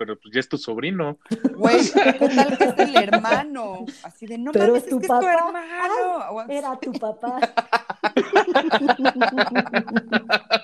pero pues ya es tu sobrino. Güey, ¿qué tal que es el hermano? Así de, no Pero mames, es tu que papá. es tu hermano. O- Era tu papá.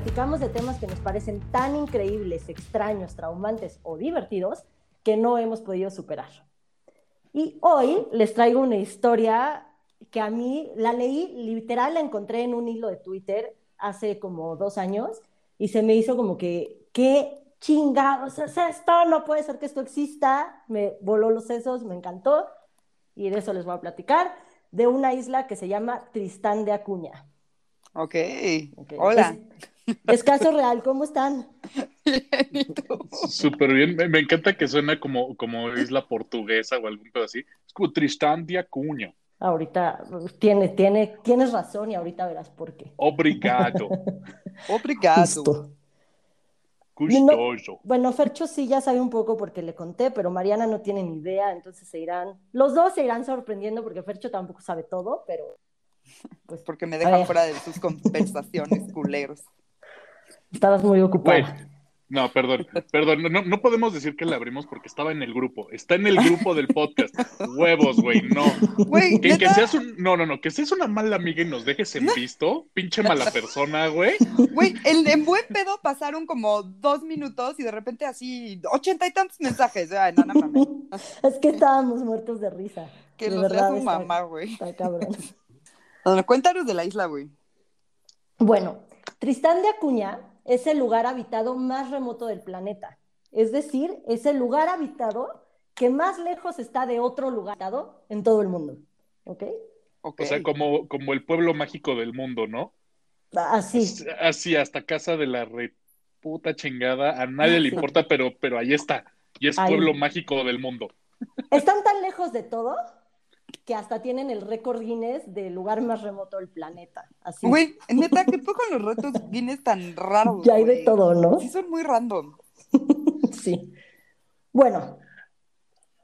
platicamos de temas que nos parecen tan increíbles, extraños, traumantes o divertidos que no hemos podido superar. Y hoy les traigo una historia que a mí la leí, literal la encontré en un hilo de Twitter hace como dos años y se me hizo como que, qué chingados es esto, no puede ser que esto exista, me voló los sesos, me encantó y de eso les voy a platicar, de una isla que se llama Tristán de Acuña. Ok. Ok. Hola. Es, es caso real, ¿cómo están? Súper bien. Me, me encanta que suena como, como isla portuguesa o algún pedo así. Es como Tristán de Acuña. Ahorita tiene, tiene, tienes razón y ahorita verás por qué. Obrigado. Obrigado. Justo. Gustoso. Bueno, Fercho sí ya sabe un poco porque le conté, pero Mariana no tiene ni idea, entonces se irán, los dos se irán sorprendiendo porque Fercho tampoco sabe todo, pero pues Porque me dejan fuera de sus conversaciones, culeros. Estabas muy Güey. ocupada. No, perdón, perdón, no, no podemos decir que la abrimos porque estaba en el grupo, está en el grupo del podcast. Huevos, güey, no. Güey, Que, seas un, no, no, no, que seas una mala amiga y nos dejes en visto, pinche mala persona, güey. güey, el- en buen pedo pasaron como dos minutos y de repente así ochenta y tantos mensajes. Ay, no, no mames. Es que estábamos muertos de risa. Que De los verdad está- mamá, güey. está cabrón. Bueno, cuéntanos de la isla, güey. Bueno, Tristán de Acuña es el lugar habitado más remoto del planeta. Es decir, es el lugar habitado que más lejos está de otro lugar habitado en todo el mundo. ¿Ok? Ok. O sea, como, como el pueblo mágico del mundo, ¿no? Así. Así, hasta casa de la re puta chingada, a nadie le importa, pero, pero ahí está. Y es Ahí. pueblo mágico del mundo. Están tan lejos de todo que hasta tienen el récord Guinness del lugar más remoto del planeta. Así. Güey, neta, ¿qué con los retos Guinness tan raros? Ya hay de todo, ¿no? Sí, son muy random. Sí. Bueno,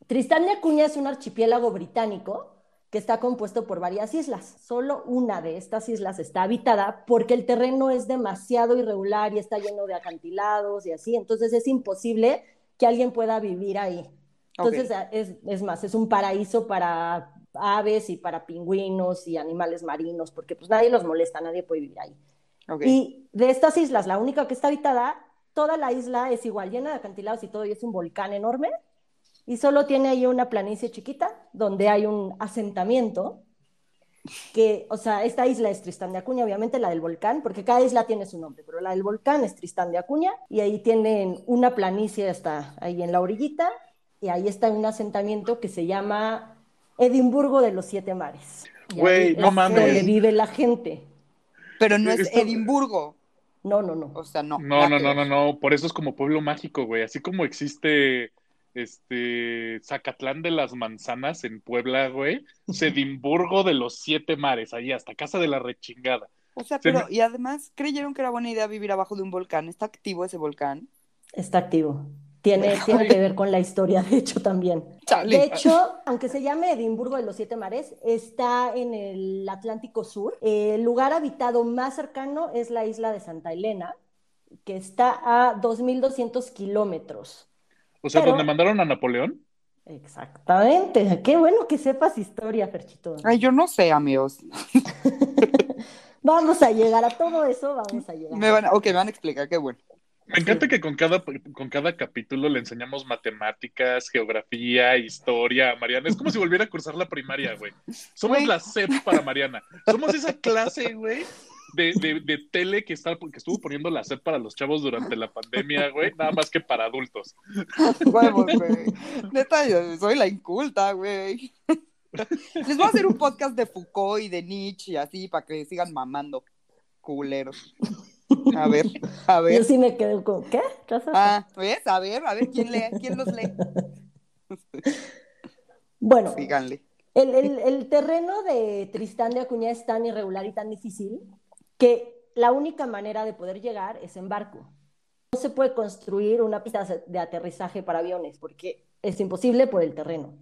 Tristán de Acuña es un archipiélago británico que está compuesto por varias islas. Solo una de estas islas está habitada porque el terreno es demasiado irregular y está lleno de acantilados y así. Entonces es imposible que alguien pueda vivir ahí. Entonces es, es más, es un paraíso para aves y para pingüinos y animales marinos porque pues nadie los molesta, nadie puede vivir ahí. Ok. Y de estas islas, la única que está habitada, toda la isla es igual, llena de acantilados y todo, y es un volcán enorme. Y solo tiene ahí una planicie chiquita donde hay un asentamiento. Que, o sea, esta isla es Tristán de Acuña, obviamente la del volcán, porque cada isla tiene su nombre, pero la del volcán es Tristán de Acuña, y ahí tienen una planicie hasta ahí en la orillita, y ahí está un asentamiento que se llama Edimburgo de los Siete Mares. Güey, no es mames. Donde vive la gente. Pero no es Esto- Edimburgo. No, no, no. O sea, no. No, no, no, no, no. Por eso es como pueblo mágico, güey. Así como existe este Zacatlán de las Manzanas en Puebla, güey. Sedimburgo de los Siete Mares, ahí hasta casa de la rechingada. O sea, Se pero, y además, creyeron que era buena idea vivir abajo de un volcán. ¿Está activo ese volcán? Está activo. Tiene, tiene que ver con la historia, de hecho, también. Chale. De hecho, aunque se llame Edimburgo de los Siete Mares, está en el Atlántico Sur. El lugar habitado más cercano es la isla de Santa Elena, que está a 2.200 kilómetros. O sea, Pero- donde mandaron a Napoleón. Exactamente. Qué bueno que sepas historia, Ferchito. Ay, yo no sé, amigos. Vamos a llegar a todo eso, vamos a llegar. Me van a... Ok, me van a explicar, qué bueno. Me encanta que con cada, con cada capítulo le enseñamos matemáticas, geografía, historia a Mariana. Es como si volviera a cursar la primaria, güey. Somos Güey. la SEP para Mariana. Somos esa clase, güey, de, de, de tele que, está, que estuvo poniendo la SEP para los chavos durante la pandemia, güey. Nada más que para adultos. Huevos, güey. Neta, yo soy la inculta, güey. Les voy a hacer un podcast de Foucault y de Nietzsche y así para que sigan mamando. Culeros. A ver, a Yo ver. sí me quedo con, ¿qué? ¿Qué? Ah, ¿ves? A ver, a ver, ¿quién lee? ¿Quién los lee? Bueno, Síganle. El, el- el terreno de Tristán de Acuña es tan irregular y tan difícil que la única manera de poder llegar es en barco. No se puede construir una pista de aterrizaje para aviones porque es imposible por el terreno.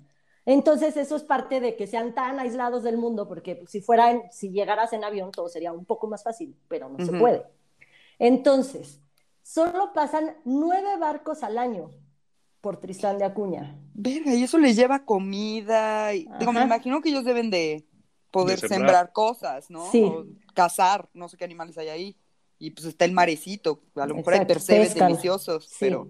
Entonces, eso es parte de que sean tan aislados del mundo, porque si fueran, si llegaras en avión, todo sería un poco más fácil, pero no se puede. Entonces, solo pasan nueve barcos al año por Tristán de Acuña. Verga, y eso les lleva comida. Y, digo, me imagino que ellos deben de poder sembrar. cosas, ¿no? Sí. O cazar, no sé qué animales hay ahí. Y pues está el marecito, a lo mejor hay percebes deliciosos, pero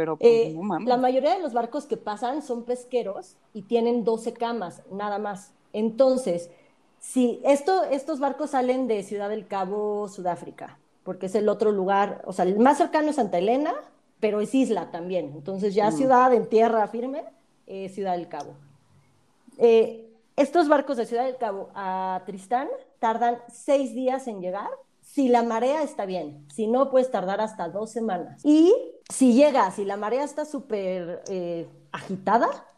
pero pues, eh, La mayoría de los barcos que pasan son pesqueros y tienen 12 camas, nada más. Entonces, si esto, estos barcos salen de Ciudad del Cabo, Sudáfrica, porque es el otro lugar, o sea, el más cercano es Santa Elena, pero es isla también. Entonces, ya ciudad en tierra firme, es Ciudad del Cabo. Eh, estos barcos de Ciudad del Cabo a Tristán tardan seis días en llegar si la marea está bien. Si no, puedes tardar hasta dos semanas. Y si llegas y la marea está súper eh, agitada,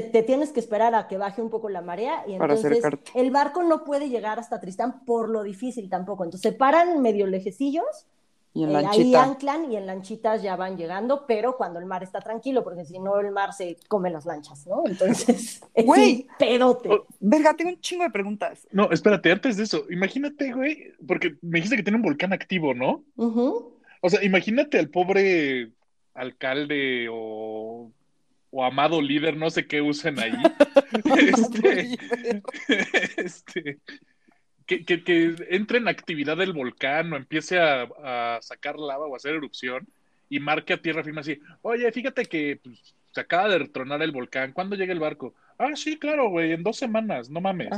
te tienes que esperar a que baje un poco la marea y entonces el barco no puede llegar hasta Tristán por lo difícil tampoco. Entonces se paran medio lejecillos y en eh, ahí anclan y en lanchitas ya van llegando, pero cuando el mar está tranquilo, porque si no el mar se come las lanchas, ¿no? Entonces, güey, pedote. Oh, verga, tengo un chingo de preguntas. No, espérate, antes de eso, imagínate, güey, porque me dijiste que tiene un volcán activo, ¿no? O sea, imagínate al pobre alcalde o, o amado líder, no sé qué usen ahí. este, este que, que, entre en actividad del volcán o empiece a, sacar lava o a hacer erupción y marque a tierra firme así, oye, fíjate que pues, se acaba de retronar el volcán, ¿cuándo llega el barco? Ah, sí, claro, güey, en dos semanas, no mames.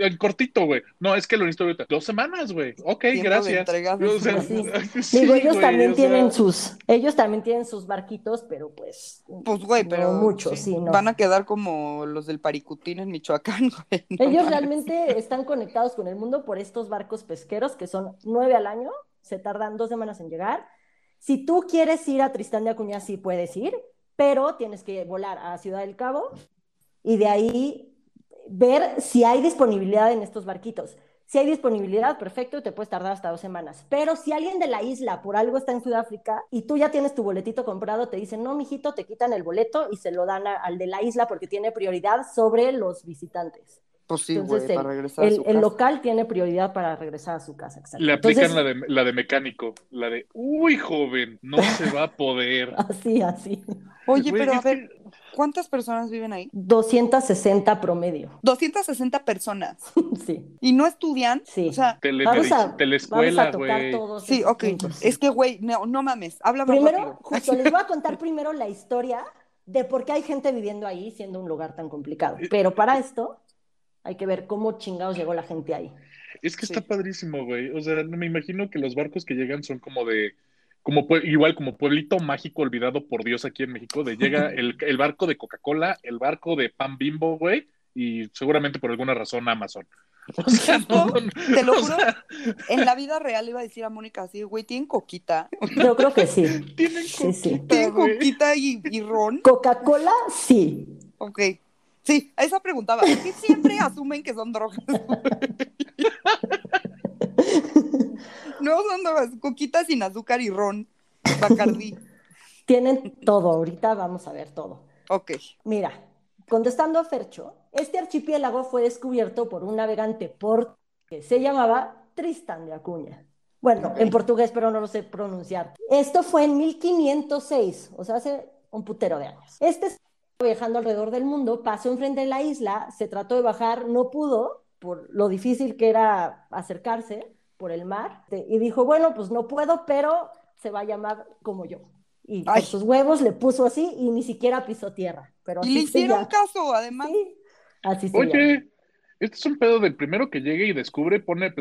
En cortito, güey. No, es que lo necesito ahorita. Dos semanas, güey. Ok, gracias. Digo, ellos también tienen sus, ellos también tienen sus barquitos, pero pues. Pues, güey, pero. muchos, sí, no. Van a quedar como los del Paricutín en Michoacán, güey. ellos realmente están conectados con el mundo por estos barcos pesqueros que son nueve al año, se tardan dos semanas en llegar. Si tú quieres ir a Tristán de Acuña, sí puedes ir, pero tienes que volar a Ciudad del Cabo y de ahí ver si hay disponibilidad en estos barquitos. Si hay disponibilidad, perfecto, te puedes tardar hasta dos semanas. Pero si alguien de la isla por algo está en Sudáfrica y tú ya tienes tu boletito comprado, te dicen, no, mijito, te quitan el boleto y se lo dan al de la isla porque tiene prioridad sobre los visitantes. Pues sí, güey, para regresar el, a su el local tiene prioridad para regresar a su casa. Le aplican la, de, la de mecánico, la de, uy, joven, no se va a poder. así, así. Oye, pero a ver, ¿cuántas personas viven ahí? 260 promedio. 260 personas. sí. ¿Y no estudian? Sí. O sea, vamos a, telescuela, güey. todos Sí, ok. Es que, güey, no, no mames, habla Primero, justo, les voy a contar primero la historia de por qué hay gente viviendo ahí siendo un lugar tan complicado. Pero para esto hay que ver cómo chingados llegó la gente ahí. Es que está padrísimo, güey. O sea, me imagino que los barcos que llegan son como de, como igual como pueblito mágico olvidado por Dios aquí en México, de llega el, el barco de Coca-Cola, el barco de Pan Bimbo, güey, y seguramente por alguna razón Amazon. O sea, no, te lo juro, en la vida real iba a decir a Mónica así, güey, ¿tienen coquita? Yo creo que sí. ¿Tienen coquita, ¿Tienen coquita y, y ron? Coca-Cola, sí. Ok. Sí, esa preguntaba. ¿Por siempre asumen que son drogas? No son drogas, coquitas sin azúcar y ron, bacardí. Tienen todo, ahorita vamos a ver todo. Ok. Mira, contestando a Fercho, este archipiélago fue descubierto por un navegante portugués que se llamaba Tristán de Acuña. Bueno, en portugués, pero no lo sé pronunciar. Esto fue en 1506, o sea, hace un putero de años. Este viajando alrededor del mundo, pasó enfrente de la isla, se trató de bajar, no pudo por lo difícil que era acercarse por el mar y dijo, bueno, pues no puedo, pero se va a llamar como yo. Y con sus huevos le puso así y ni siquiera pisó tierra. Pero y le hicieron caso, además. así se Oye, este es un pedo del primero que llegue y descubre, pone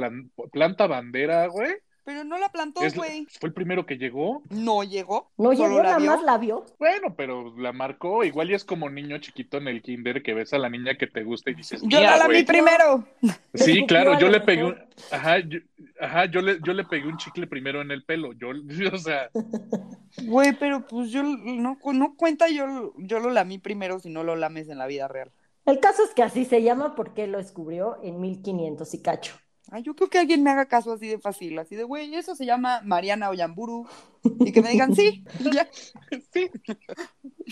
planta bandera, güey. Pero no la plantó, güey. Fue el primero que llegó. No llegó. No llegó, nada más la vio. Bueno, pero la marcó. Igual y es como niño chiquito en el kinder que ves a la niña que te gusta y dices. Yo la vi primero. Sí, claro, yo le pegué un. Ajá, yo, ajá, yo le, yo le pegué un chicle primero en el pelo. Yo, o sea. Güey, pero pues yo no, no cuenta yo, yo lo lamí primero si no lo lames en la vida real. El caso es que así se llama porque lo descubrió en 1500 y cacho. Yo creo que alguien me haga caso así de fácil, así de, güey, eso se llama Mariana Oyamburu. Y que me digan, sí, ya. Sí.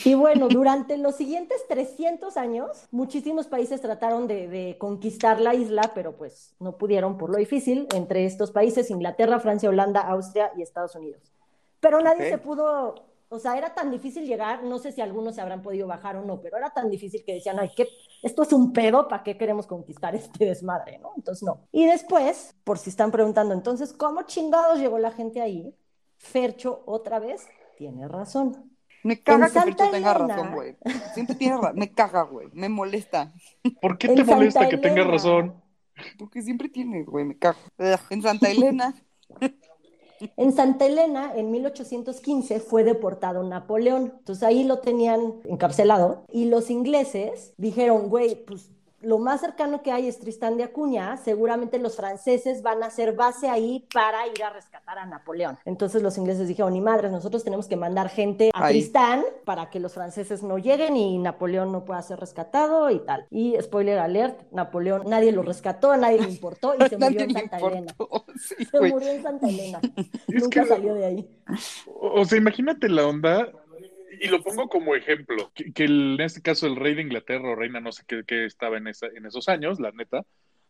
Y bueno, durante los siguientes 300 años, muchísimos países trataron de, conquistar la isla, pero pues no pudieron por lo difícil. Entre estos países, Inglaterra, Francia, Holanda, Austria y Estados Unidos. Pero nadie se pudo o sea, era tan difícil llegar, no sé si algunos se habrán podido bajar o no, pero era tan difícil que decían, ay, ¿qué? esto es un pedo, ¿para qué queremos conquistar este desmadre, no? Entonces, no. Y después, por si están preguntando, entonces, ¿cómo chingados llegó la gente ahí? Fercho, otra vez, tiene razón. Me caga que Fercho tenga razón, güey. Siempre tiene razón. Me caga, güey. Me molesta. ¿Por qué te molesta que tenga razón? Porque siempre tiene, güey. Me caga. En Santa Elena. En Santa Elena, en 1815, fue deportado Napoleón. Entonces ahí lo tenían encarcelado y los ingleses dijeron, güey, pues lo más cercano que hay es Tristán de Acuña, seguramente los franceses van a hacer base ahí para ir a rescatar a Napoleón. Entonces los ingleses dijeron, ni madres, nosotros tenemos que mandar gente a Tristán para que los franceses no lleguen y Napoleón no pueda ser rescatado y tal. Y spoiler alert, Napoleón, nadie lo rescató, nadie le importó y se murió en Santa Elena. se murió en Santa Elena. Nunca salió de ahí. O sea, imagínate la onda y lo pongo como ejemplo, que, en este caso el rey de Inglaterra o reina, no sé qué, estaba en, esa, en esos años, la neta,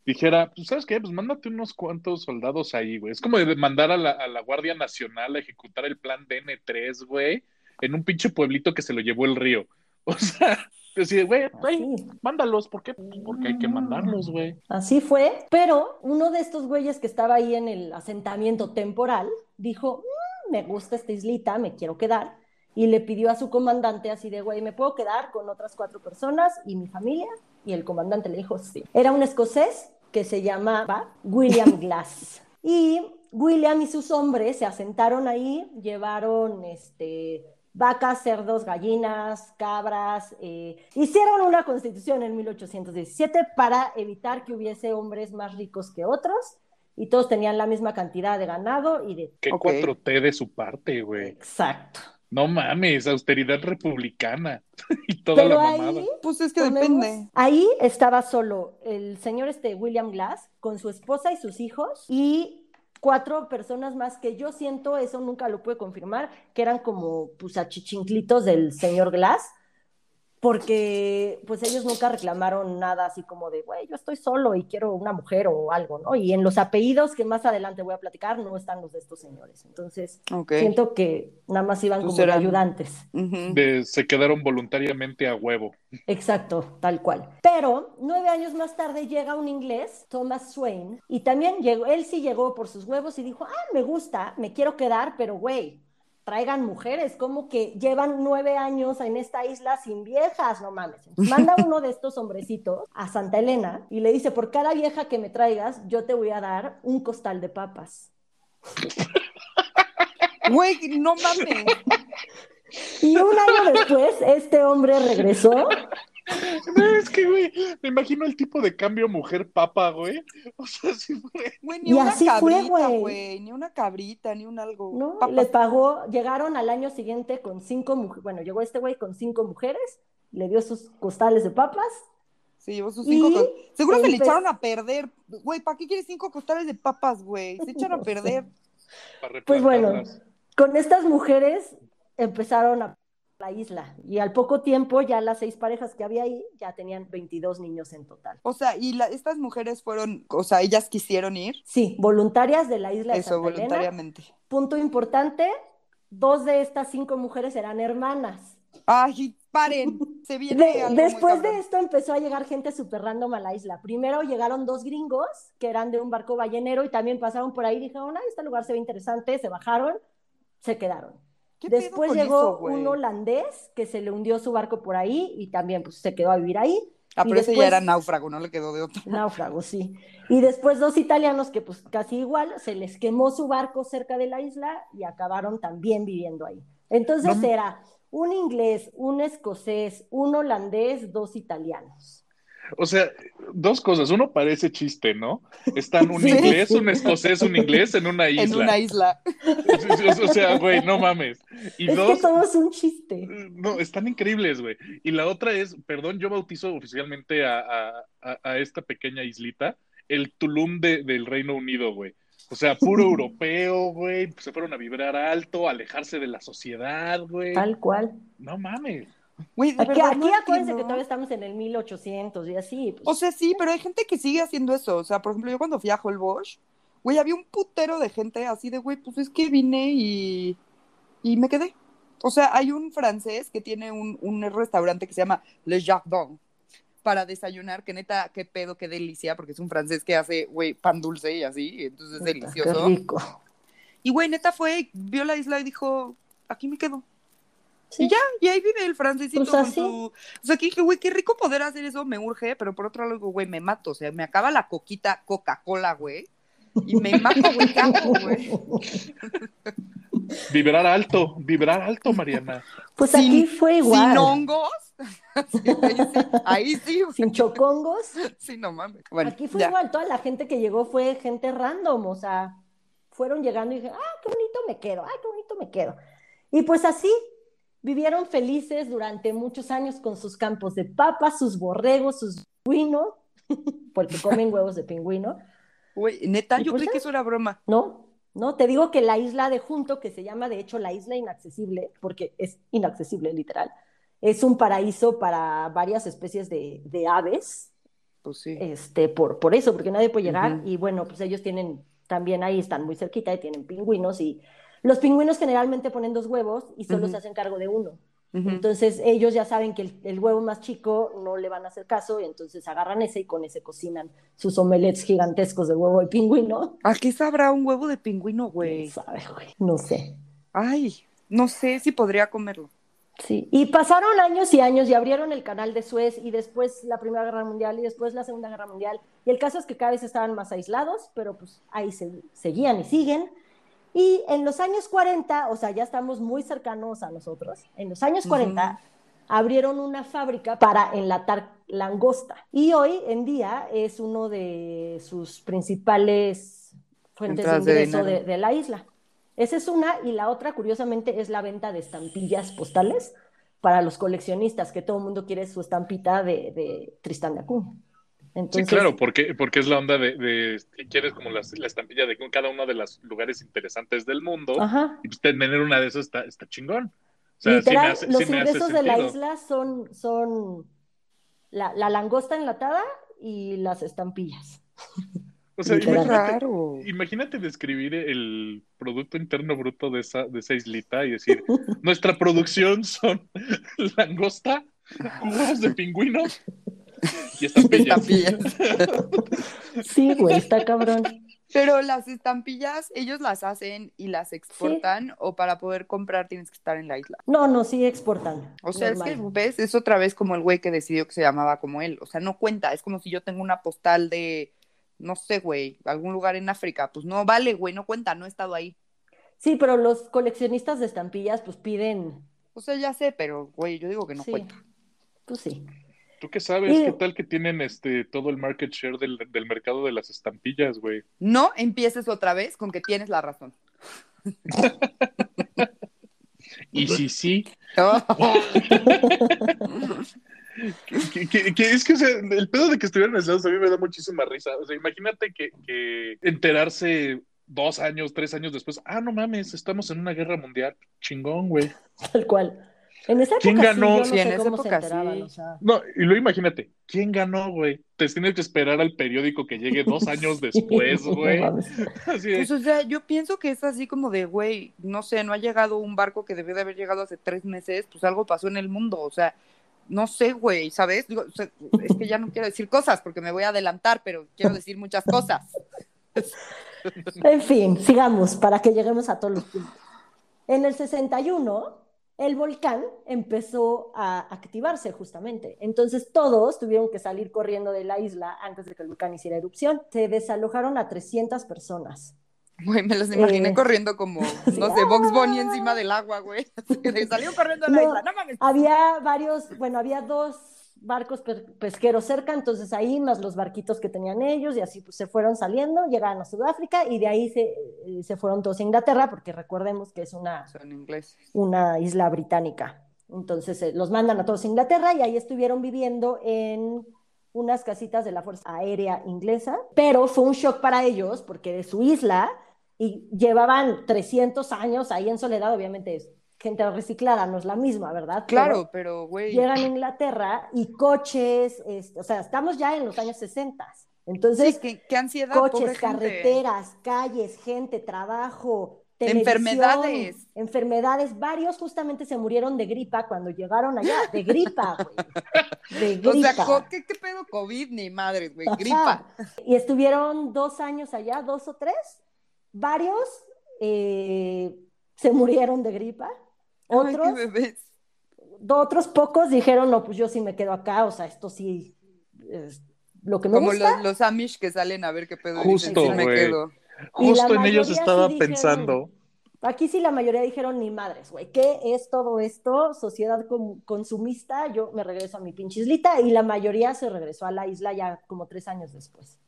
dijera, pues sabes qué, pues mándate unos cuantos soldados ahí, güey. Es como de mandar a la, a la Guardia Nacional a ejecutar el plan DN3, güey, en un pinche pueblito que se lo llevó el río. O sea, decide, güey, güey, mándalos, ¿por qué? Porque hay que mandarlos, güey. Así fue, pero uno de estos güeyes que estaba ahí en el asentamiento temporal dijo, mm, me gusta esta islita, me quiero quedar y le pidió a su comandante así de, güey, ¿me puedo quedar con otras cuatro personas y mi familia? Y el comandante le dijo, sí. Era un escocés que se llamaba William Glass. y William y sus hombres se asentaron ahí, llevaron este, vacas, cerdos, gallinas, cabras, eh, hicieron una constitución en 1817 para evitar que hubiese hombres más ricos que otros y todos tenían la misma cantidad de ganado y de... ¿Qué 4T de su parte, güey? Exacto. No mames, austeridad republicana y toda la mamada. pues es que depende. Ahí estaba solo el señor este William Glass con su esposa y sus hijos y cuatro personas más que yo siento, eso nunca lo pude confirmar, que eran como pues achichinclitos del señor Glass porque pues ellos nunca reclamaron nada así como de, güey, yo estoy solo y quiero una mujer o algo, ¿no? Y en los apellidos que más adelante voy a platicar no están los de estos señores. Entonces, siento que nada más iban como ayudantes. se quedaron voluntariamente a huevo. Exacto, tal cual. Pero nueve años más tarde llega un inglés, Thomas Swain, y también llegó, él sí llegó por sus huevos y dijo, ah, me gusta, me quiero quedar, pero güey, traigan mujeres, como que llevan nueve años en esta isla sin viejas, no mames. Manda uno de estos hombrecitos a Santa Elena y le dice, por cada vieja que me traigas, yo te voy a dar un costal de papas. Güey, no mames. Y un año después, este hombre regresó no, es que, güey, me imagino el tipo de cambio mujer-papa, güey. O sea, sí fue. Güey, ni una cabrita, güey. Ni una cabrita, ni un algo. No, le pagó, llegaron al año siguiente con cinco mujeres. Bueno, llegó este güey con cinco mujeres, le dio sus costales de papas. Sí, llevó sus cinco. Seguro se le echaron a perder. Güey, ¿para qué quieres cinco costales de papas, güey? Se echaron a perder. pues bueno, con estas mujeres empezaron a la isla. Y al poco tiempo, ya las seis parejas que había ahí ya tenían 22 niños en total. O sea, ¿y estas mujeres fueron, o sea, ellas quisieron ir? Sí, voluntarias de la isla Eso, voluntariamente. Punto importante, dos de estas cinco mujeres eran hermanas. Ay, paren, se viene. después de esto empezó a llegar gente súper random a la isla. Primero llegaron dos gringos que eran de un barco ballenero y también pasaron por ahí y dijeron, ah, este lugar se ve interesante, se bajaron, se quedaron. Después llegó un holandés que se le hundió su barco por ahí y también pues, se quedó a vivir ahí. Ah, pero ese ya era náufrago, no le quedó de otro. Náufrago, sí. Y después dos italianos que pues casi igual, se les quemó su barco cerca de la isla y acabaron también viviendo ahí. Entonces era un inglés, un escocés, un holandés, dos italianos. O sea, dos cosas. Uno parece chiste, ¿no? Están un inglés, un escocés, un inglés en una isla. En una isla. O sea, güey, no mames. Y es que todo es un chiste. No, están increíbles, güey. Y la otra es, perdón, yo bautizo oficialmente a, a, a esta pequeña islita el Tulum del Reino Unido, güey. O sea, puro europeo, güey. Se fueron a vibrar alto, alejarse de la sociedad, güey. Tal cual. No mames. Güey, aquí, aquí acuérdense que todavía estamos en el 1800 y así. Pues. O sea, sí, pero hay gente que sigue haciendo eso. O sea, por ejemplo, yo cuando fui a Holbox, güey, había un putero de gente así de, güey, pues es que vine y, y me quedé. O sea, hay un francés que tiene un, un restaurante que se llama Le Jardin para desayunar, que neta, qué pedo, qué delicia, porque es un francés que hace, güey, pan dulce y así, entonces es delicioso. Qué rico. Y, güey, neta fue, vio la isla y dijo, aquí me quedo. Y ya, y ahí vive el francesito pues con su... O sea, que dije, güey, qué rico poder hacer eso, me urge, pero por otro lado, güey, me mato, o sea, me acaba la coquita Coca-Cola, güey, y me mato, güey, güey. Vibrar alto, vibrar alto, Mariana. Pues aquí fue igual. Sin hongos. ahí, sí, Sin chocongos. Sí, no mames. aquí fue igual, toda la gente que llegó fue gente random, o sea, fueron llegando y dije, ah, qué bonito me quedo, ah, qué bonito me quedo. Y pues así, vivieron felices durante muchos años con sus campos de papas, sus borregos, sus pingüinos, porque comen huevos de pingüino. Güey, neta, yo pues creí que eso era broma. No, no, te digo que la isla de Junto, que se llama de hecho la isla inaccesible, porque es inaccesible literal, es un paraíso para varias especies de, aves. Pues sí. Este, por, por eso, porque nadie puede llegar. Y bueno, pues ellos tienen, también ahí están muy cerquita y tienen pingüinos. Y los pingüinos generalmente ponen dos huevos y solo se hacen cargo de uno. Entonces ellos ya saben que el, huevo más chico no le van a hacer caso y entonces agarran ese y con ese cocinan sus omelets gigantescos de huevo de pingüino. ¿A qué sabrá un huevo de pingüino, güey? No sabe, güey. No sé. Ay, no sé si podría comerlo. Sí, y pasaron años y años y abrieron el canal de Suez y después la Primera Guerra Mundial y después la Segunda Guerra Mundial. Y el caso es que cada vez estaban más aislados, pero pues ahí se, seguían y siguen. Y en los años 40, o sea, ya estamos muy cercanos a nosotros, en los años 40 abrieron una fábrica para enlatar langosta. Y hoy en día es uno de sus principales fuentes de ingreso de, la isla. Esa es una, y la otra, curiosamente, es la venta de estampillas postales para los coleccionistas, que todo el mundo quiere su estampita de, de Tristán de Acuña. Sí, claro, porque, porque es la onda de, que quieres como la estampilla de cada uno de los lugares interesantes del mundo. Y pues tener una de esas está, está chingón. O sea, Literal, los ingresos de la isla son, son la, la, langosta enlatada y las estampillas. O sea, imagínate, imagínate, describir el Producto Interno Bruto de esa, de esa islita y decir, nuestra producción son langosta, huevos de pingüino y estampillas. sí, güey, está cabrón. Pero las estampillas, ellos las hacen y las exportan, o para poder comprar tienes que estar en la isla. No, no, sí exportan. O sea, es que, ¿ves? Es otra vez como el güey que decidió que se llamaba como él. O sea, no cuenta. Es como si yo tengo una postal de, no sé, güey, algún lugar en África. Pues no vale, güey, no cuenta, no he estado ahí. Sí, pero los coleccionistas de estampillas, pues piden. O sea, ya sé, pero, güey, yo digo que no cuenta. Pues sí. ¿Tú qué sabes? ¿Qué tal que tienen este todo el market share del, mercado de las estampillas, güey? No empieces otra vez con que tienes la razón. y si sí. que, es que, o sea, el pedo de que estuvieran en Estados a mí me da muchísima risa. O sea, imagínate que, que enterarse dos años, tres años después, ah, no mames, estamos en una guerra mundial. Chingón, güey. Tal cual. En esa ¿Quién época ganó? Sí, en esa época sí. No, y luego imagínate, ¿quién ganó, güey? Te tienes que esperar al periódico que llegue dos años después, güey. pues, o sea, yo pienso que es así como de, güey, no sé, no ha llegado un barco que debió de haber llegado hace tres meses, pues algo pasó en el mundo, o sea, no sé, güey, ¿sabes? Digo, es que ya no quiero decir cosas porque me voy a adelantar, pero quiero decir muchas cosas. en fin, sigamos para que lleguemos a todos los puntos. En el 61 el volcán empezó a activarse justamente. Entonces todos tuvieron que salir corriendo de la isla antes de que el volcán hiciera erupción. Se desalojaron a 300 personas. Güey, me los imaginé eh, corriendo como, no sé, Box Bunny encima del agua, güey. Salió corriendo de la isla, no mames. Había varios, bueno, había dos barcos pesqueros cerca, entonces ahí más los barquitos que tenían ellos y así pues se fueron saliendo, llegaron a Sudáfrica y de ahí se, eh, se fueron todos a Inglaterra porque recordemos que es una, una isla británica. Entonces eh, los mandan a todos a Inglaterra y ahí estuvieron viviendo en unas casitas de la Fuerza Aérea Inglesa, pero fue un shock para ellos porque de su isla y llevaban 300 años ahí en soledad, obviamente gente reciclada, no es la misma, ¿verdad? Claro, pero güey. Llegan a Inglaterra y coches, este, o sea, estamos ya en los años 60. Entonces, sí, qué, ansiedad. Coches, carreteras, calles, gente, trabajo, enfermedades. Enfermedades, varios justamente se murieron de gripa cuando llegaron allá, de gripa, güey. De gripa. O sea, ¿qué, pedo COVID ni madre, güey? Gripa. Y estuvieron dos años allá, dos o tres. Varios eh, se murieron de gripa. Otros, otros pocos dijeron, no, pues yo sí me quedo acá, o sea, esto sí es lo que me Como gusta. Los, los Amish que salen a ver qué pedo. Justo, me quedo. Justo en ellos estaba pensando. Aquí sí la mayoría dijeron ni madres, güey. ¿Qué es todo esto? Sociedad consumista. Yo me regreso a mi pinche islita y la mayoría se regresó a la isla ya como tres años después.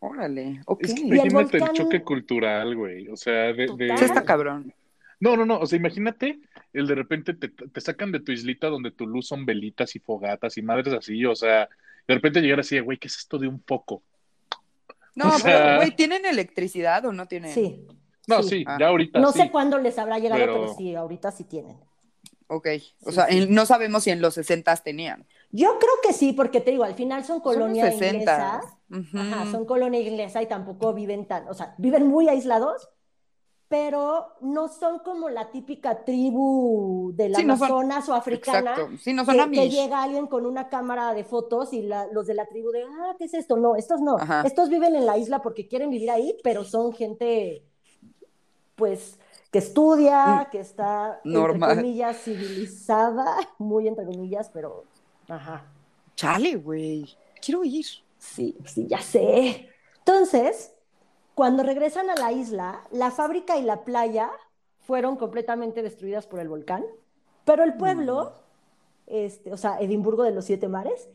Órale, ok. Es que imagínate el, choque cultural, güey. O sea, de. de... está cabrón. No, no, no. O sea, imagínate el de repente te, te, sacan de tu islita donde tu luz son velitas y fogatas y madres así. O sea, de repente llegar así, güey, ¿qué es esto de un poco? No, pero, güey, ¿tienen electricidad o no tienen? Sí. No, sí, ah. ya ahorita. No sé cuándo les habrá llegado, pero... sí, ahorita sí tienen. Ok, o sea, no sabemos si en los 60 tenían. Yo creo que sí, porque te digo, al final son colonia inglesa. Ajá, son colonia inglesa y tampoco viven tan, o sea, viven muy aislados, pero no son como la típica tribu del la Amazonas o africana sí, no son que, que, llega alguien con una cámara de fotos y los de la tribu de, ah, ¿qué es esto? No, estos no. Estos viven en la isla porque quieren vivir ahí, pero son gente, pues, que estudia, mm, que está, Normal. entre comillas, civilizada, muy entre comillas, pero, ajá. Chale, güey, quiero ir. Sí, sí, ya sé. Entonces, cuando regresan a la isla, la fábrica y la playa fueron completamente destruidas por el volcán, pero el pueblo, este, o sea, Edimburgo de los Siete Mares,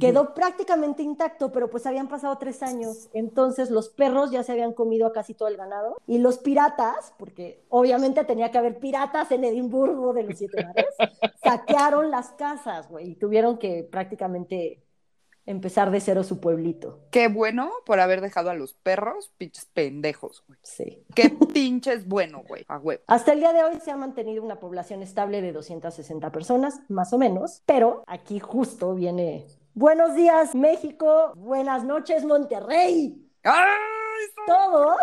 quedó prácticamente intacto, pero pues habían pasado tres años, entonces los perros ya se habían comido a casi todo el ganado, y los piratas, porque obviamente tenía que haber piratas en Edimburgo de los Siete Mares, saquearon las casas, güey, y tuvieron que prácticamente empezar de cero su pueblito. Qué bueno por haber dejado a los perros, pinches pendejos, güey. Sí. Qué pinches bueno, güey, a huevo. Hasta el día de hoy se ha mantenido una población estable de 260 personas, más o menos, pero aquí justo viene... Buenos días, México. Buenas noches, Monterrey. ¡Ah! Todos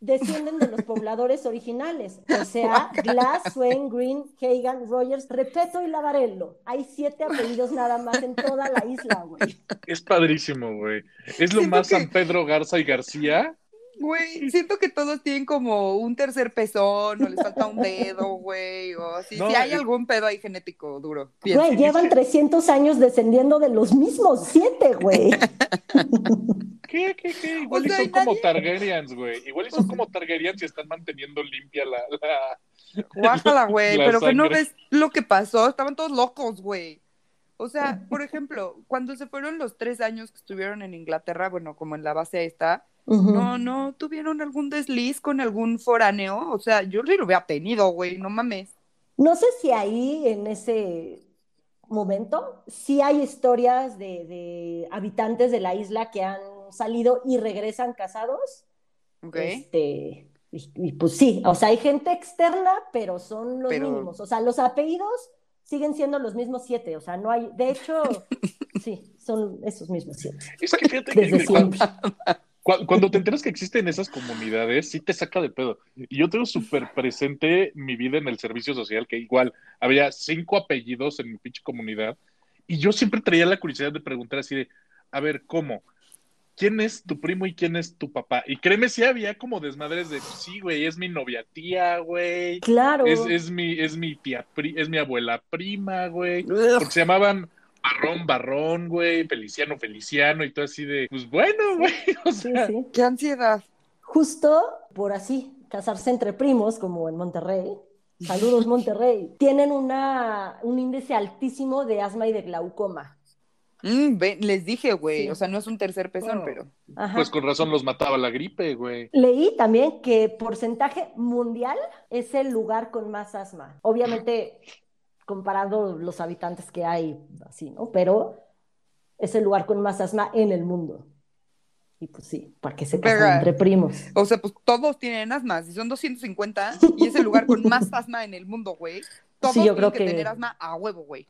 descienden de los pobladores originales, o sea, Glass, Swain, Green, Hagan, Rogers, Repeto y Lavarello. Hay siete apellidos nada más en toda la isla, güey. Es padrísimo, güey. Es lo más San Pedro Garza y García Güey, siento que todos tienen como un tercer pezón, o les falta un dedo, güey, o así. si hay algún pedo ahí genético duro. Güey, llevan 300 años descendiendo de los mismos siete, güey. ¿Qué, qué, qué? Igual y son como Targaryens, güey. Igual y son como Targaryens y están manteniendo limpia la... la Guájala, güey, pero que no ves lo que pasó. Estaban todos locos, güey. O sea, por ejemplo, cuando se fueron los tres años que estuvieron en Inglaterra, bueno, como en la base no, no tuvieron algún desliz con algún foráneo. O sea, yo sí lo había tenido, güey, no mames. No sé si ahí, en ese momento, sí hay historias de, habitantes de la isla que han salido y regresan casados. Este, y, pues sí, o sea, hay gente externa, pero son los mínimos. O sea, los apellidos siguen siendo los mismos siete. O sea, no hay, de hecho, sí, son esos mismos siete. Es que fíjate que cuando te enteras que existen esas comunidades, sí te saca de pedo. Y yo tengo súper presente mi vida en el servicio social, que igual había cinco apellidos en mi pinche comunidad. Y yo siempre traía la curiosidad de preguntar así de, a ver, ¿cómo? ¿Quién es tu primo y quién es tu papá? Y créeme, sí había como desmadres de, sí, güey, es mi novia tía, güey. Claro. Es, es, mi, es mi tía, es mi abuela prima, güey. Porque se llamaban Barrón, Barrón, güey, Feliciano, Feliciano y todo así de, pues bueno, güey, o sea. Sí, Qué ansiedad. Justo por así, casarse entre primos, como en Monterrey. Saludos, Monterrey. Tienen una, un índice altísimo de asma y de glaucoma. Mm, les dije, güey, o sea, no es un tercer pezón, pero. Pues con razón los mataba la gripe, güey. Leí también que porcentaje mundial es el lugar con más asma. Obviamente comparando los habitantes que hay, así, ¿no? Pero es el lugar con más asma en el mundo. Y pues sí, para que se casen entre primos. O sea, pues todos tienen asma. Si son 250 y es el lugar con más asma en el mundo, güey. Todos sí, yo creo que, tener asma a huevo, güey.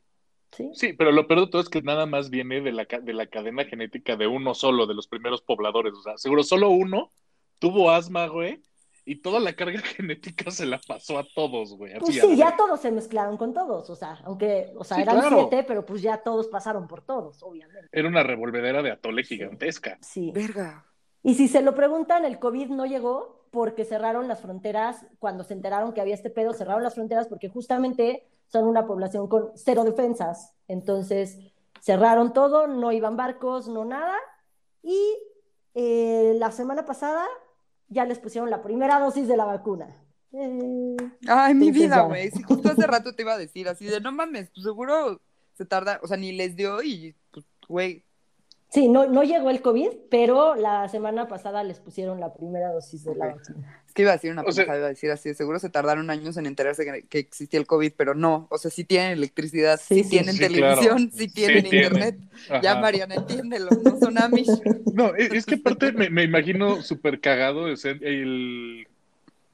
¿Sí? sí, pero lo peor de todo es que nada más viene de la, de la cadena genética de uno solo, de los primeros pobladores. O sea, seguro solo uno tuvo asma, güey, y toda la carga genética se la pasó a todos, güey. Pues sí, ya todos se mezclaron con todos, o sea, aunque, o sea, eran siete, pero pues ya todos pasaron por todos, obviamente. Era una revolvedera de atole gigantesca. Sí. Verga. Y si se lo preguntan, el COVID no llegó porque cerraron las fronteras, cuando se enteraron que había este pedo, cerraron las fronteras porque justamente son una población con cero defensas. Entonces, cerraron todo, no iban barcos, no nada. Y eh, la semana pasada ya les pusieron la primera dosis de la vacuna. Eh, Ay, mi vida, güey. Si justo hace rato te iba a decir así de no mames, pues seguro se tarda, o sea, ni les dio y, pues, güey, Sí, no, no llegó el COVID, pero la semana pasada les pusieron la primera dosis de la vacuna. Es que iba a decir una cosa, iba a decir así, seguro se tardaron años en enterarse que, existía el COVID, pero no, o sea, sí tienen electricidad, sí, tienen televisión, sí tienen internet. Ya, Mariana, entiéndelo, no son amish. No, es, que aparte me, me imagino súper cagado el,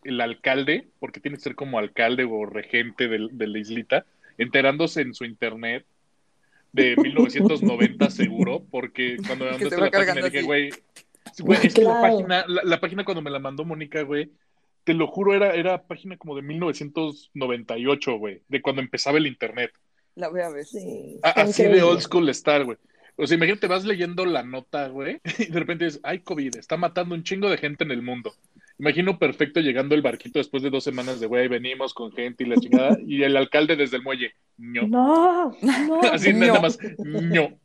el alcalde, porque tiene que ser como alcalde o regente de, de la islita, enterándose en su internet de 1990 seguro, porque cuando me mandaste la página dije, güey, es que la página, la, página cuando me la mandó Mónica, güey, te lo juro, era, era página como de 1998, güey, de cuando empezaba el internet. La voy a ver. Sí, así de old school star, güey. O sea, imagínate, vas leyendo la nota, güey, y de repente dices, ay, COVID, está matando un chingo de gente en el mundo. Imagino perfecto llegando el barquito después de dos semanas de, güey, venimos con gente y la chingada, y el alcalde desde el muelle, ño. No, no. Así nada más, ño.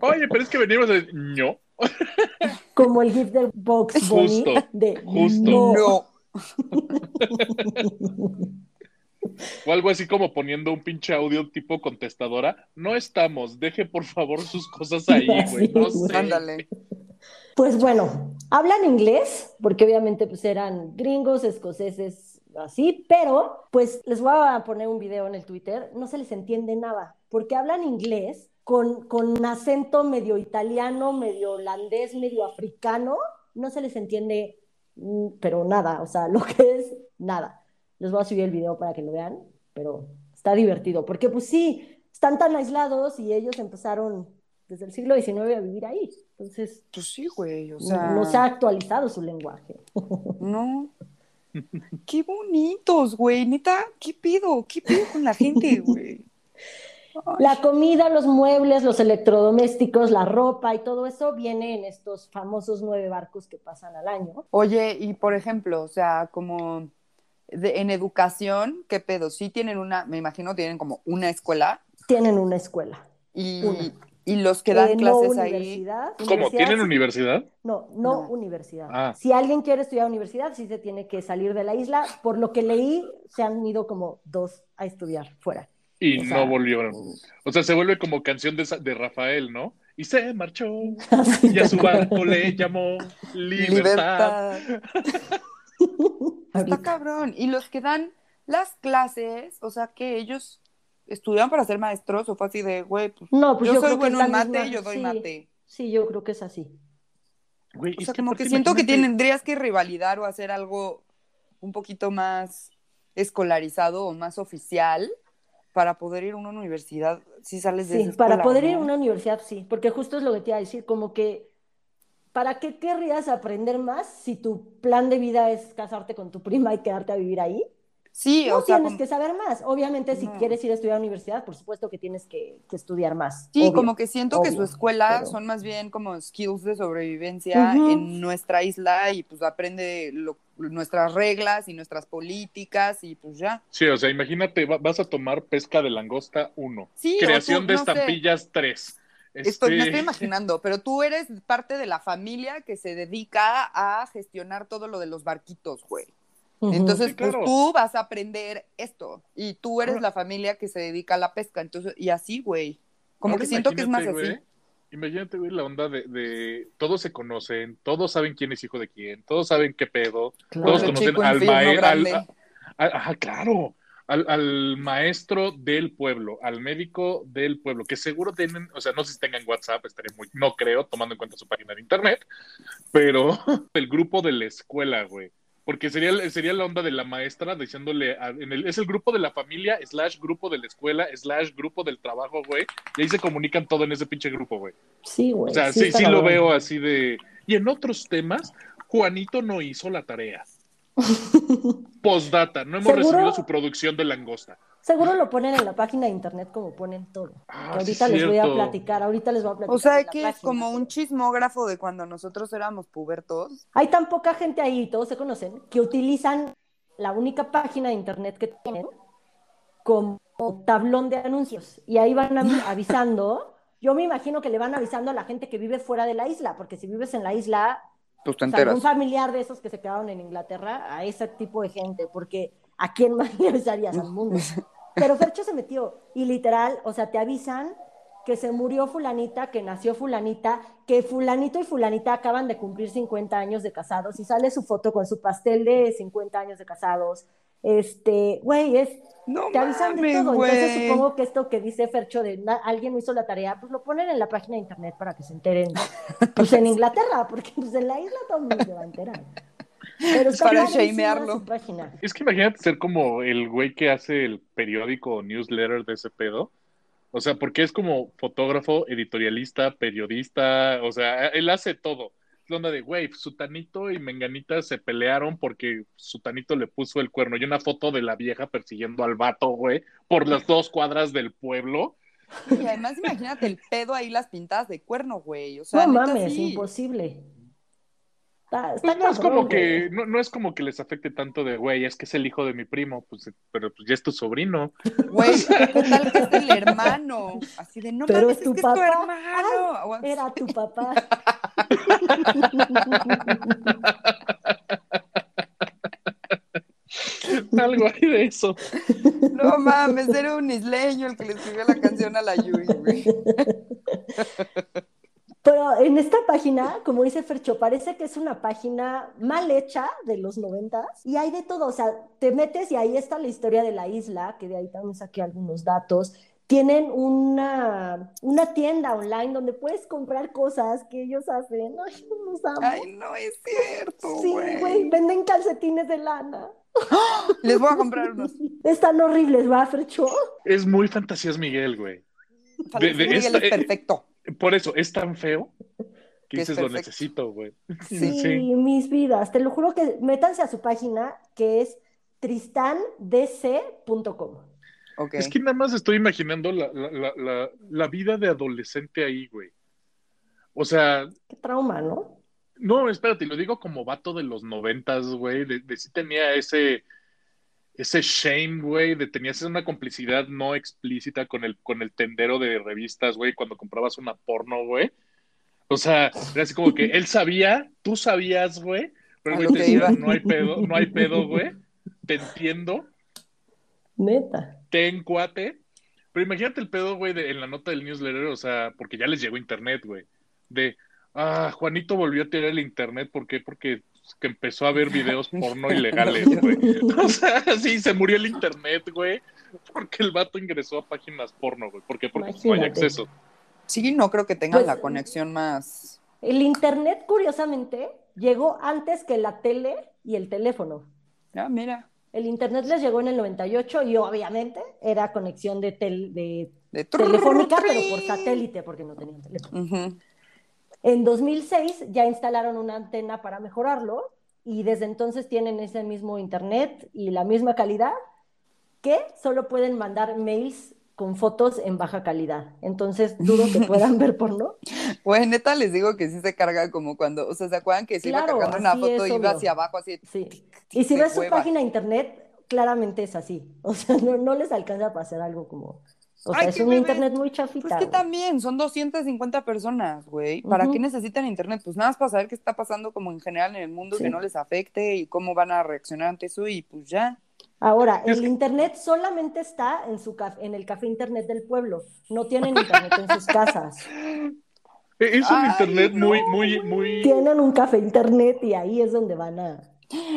Oye, pero es que venimos de ño. Como el gift de Box Justo, de justo. No. O algo así como poniendo un pinche audio tipo contestadora. No estamos, deje por favor sus cosas ahí, güey. No sé. Ándale. Pues bueno, hablan inglés, porque obviamente pues eran gringos, escoceses, así, pero pues les voy a poner un video en el Twitter, no se les entiende nada, porque hablan inglés con, con acento medio italiano, medio holandés, medio africano, no se les entiende, mm, pero nada, o sea, lo que es nada. Les voy a subir el video para que lo vean, pero está divertido, porque pues sí, están tan aislados y ellos empezaron desde el siglo XIX a vivir ahí. Entonces, pues sí, güey, o sea... No, se ha actualizado su lenguaje. No. Qué bonitos, güey, neta, ¿qué pido? ¿Qué pido con la gente, güey? La comida, los muebles, los electrodomésticos, la ropa y todo eso viene en estos famosos nueve barcos que pasan al año. Oye, y por ejemplo, o sea, como en educación, ¿qué pedo? Sí tienen una, me imagino, tienen como una escuela. Tienen una escuela. Y, y los que dan eh, clases ahí. ¿Cómo? ¿Tienen universidad? No, no, universidad. Ah. Si alguien quiere estudiar universidad, sí se tiene que salir de la isla. Por lo que leí, se han ido como dos a estudiar fuera. Y no volvieron. O sea, se vuelve como canción de, de Rafael, ¿no? Y se marchó. y a su barco le llamó Libertad. Está cabrón. Y los que dan las clases, o sea, que ellos estudiaron para ser maestros o fue así de, güey, pues, no, pues yo, soy bueno en mate, yo doy mate. Sí, yo creo que es así. Güey, o sea, como que siento que tendrías que rivalidar o hacer algo un poquito más escolarizado o más oficial para poder ir a una universidad si sales de Sí, para poder ir a una universidad, sí, porque justo es lo que te iba a decir, como que ¿para qué querrías aprender más si tu plan de vida es casarte con tu prima y quedarte a vivir ahí? Sí, no o sea, tienes que saber más. Obviamente, si quieres ir a estudiar a la universidad, por supuesto que tienes que, estudiar más. Sí, como que siento que su escuela son más bien como skills de sobrevivencia en nuestra isla y pues aprende nuestras reglas y nuestras políticas y pues ya. Sí, o sea, imagínate, vas a tomar pesca de langosta 1, creación de estampillas 3. Estoy, me estoy este imaginando, pero tú eres parte de la familia que se dedica a gestionar todo lo de los barquitos, güey. Entonces, pues tú vas a aprender esto y tú eres la familia que se dedica a la pesca. Entonces, y así, güey. Como que siento que es más así. Imagínate, güey, la onda de, todos se conocen, todos saben quién es hijo de quién, todos saben qué pedo, todos conocen al maestro. Ajá, claro. al, maestro del pueblo, al médico del pueblo, que seguro tienen, o sea, no sé si tengan WhatsApp, estaré muy, no creo, tomando en cuenta su página de internet, pero el grupo de la escuela, güey. Porque sería, sería la onda de la maestra diciéndole, en el, es el grupo de la familia, slash grupo de la escuela, slash grupo del trabajo, güey. Y ahí se comunican todo en ese pinche grupo, güey. Sí, güey. O sea, sí, sí, lo veo así de... Y en otros temas, Juanito no hizo la tarea. Postdata, no hemos recibido su producción de langosta. Seguro lo ponen en la página de internet como ponen todo. Ah, ahorita les voy a platicar, ahorita les voy a platicar. O sea, que es como un chismógrafo de cuando nosotros éramos pubertos. Hay tan poca gente ahí, todos se conocen, que utilizan la única página de internet que tienen como tablón de anuncios. Y ahí van avisando. Yo me imagino que le van avisando a la gente que vive fuera de la isla, porque si vives en la isla, pues un familiar de esos que se quedaron en Inglaterra, a ese tipo de gente, porque ¿a quién más le avisarías al mundo? Pero Fercho se metió y literal, o sea, te avisan que se murió fulanita, que nació fulanita, que fulanito y fulanita acaban de cumplir 50 años de casados y sale su foto con su pastel de 50 años de casados. Este, güey, es no te avisan de todo. Entonces supongo que esto que dice Fercho de alguien hizo la tarea, pues lo ponen en la página de internet para que se enteren. Pues en Inglaterra, porque pues en la isla todo el mundo se va a enterar. Pero está para shamearlo. Es que imagínate ser como el güey que hace el periódico o newsletter de ese pedo. O sea, porque es como fotógrafo, editorialista, periodista, o sea, él hace todo onda de, güey, Sutanito y Menganita se pelearon porque Sutanito le puso el cuerno y una foto de la vieja persiguiendo al vato, güey, por las dos cuadras del pueblo. Y además imagínate el pedo ahí, las pintadas de cuerno, güey. O sea, no mames, imposible. Pues no es como que, no, es como que les afecte tanto de, güey, es que es el hijo de mi primo, pues, pero pues ya es tu sobrino. Güey, ¿qué tal que es el hermano? Así de, no pero mames, es, tu papá. tu hermano. era tu papá. Algo ahí de eso. No mames, era un isleño el que le escribió la canción a la Yui, güey. Pero en esta página, como dice Fercho, parece que es una página mal hecha de los noventas y hay de todo, o sea, te metes y ahí está la historia de la isla, que de ahí también saqué algunos datos. Tienen una, una tienda online donde puedes comprar cosas que ellos hacen. Ay, los amo. Ay, no es cierto. Sí, güey, venden calcetines de lana. Les voy a comprar unos. Están horribles, ¿va, Fercho? Es muy fantasías Miguel, güey. Miguel es eh, perfecto. Por eso, es tan feo que dices lo necesito, güey. Sí, mis vidas. Te lo juro que métanse a su página que es tristandc.com. Okay. Es que nada más estoy imaginando la, la, la, la, vida de adolescente ahí, güey. O sea. Qué trauma, ¿no? No, espérate, lo digo como vato de los noventas, güey. De, de sí tenía ese ese shame, güey, de tenías una complicidad no explícita con el, con el tendero de revistas, güey, cuando comprabas una porno, güey. O sea, era así como que él sabía, tú sabías, güey, pero güey te decía, no hay pedo, no hay pedo, güey. Te entiendo. Neta. Ten cuate. Pero imagínate el pedo, güey, en la nota del newsletter, o sea, porque ya les llegó internet, güey. De, ah, Juanito volvió a tirar el internet, ¿por qué? Porque que empezó a ver videos porno ilegales, güey. O sea, sí, se murió el internet, güey, porque el vato ingresó a páginas porno, güey. ¿Por qué? Porque no hay acceso. Sí, no creo que tengan pues, la conexión más. El internet, curiosamente, llegó antes que la tele y el teléfono. Ah, mira. El internet les llegó en el 98 y obviamente era conexión de, tel, de, telefónica, pero por satélite, porque no tenían teléfono. En 2006 ya instalaron una antena para mejorarlo y desde entonces tienen ese mismo internet y la misma calidad que solo pueden mandar mails con fotos en baja calidad. Entonces, dudo que puedan ver porno. Pues neta les digo que sí se carga como cuando, o sea, ¿se acuerdan que se iba cargando una foto y iba hacia abajo así? Sí. Y si ves su página de internet, claramente es así. O sea, no, no les alcanza para hacer algo como o sea, es un internet muy chafita. Pues que también, son 250 personas, güey. ¿Para qué necesitan internet? Pues nada más para saber qué está pasando como en general en el mundo, que no les afecte y cómo van a reaccionar ante eso y pues ya. Ahora, el internet solamente está en, su en el café internet del pueblo. No tienen internet en sus casas. Es un internet muy, muy, muy... Tienen un café internet y ahí es donde van a...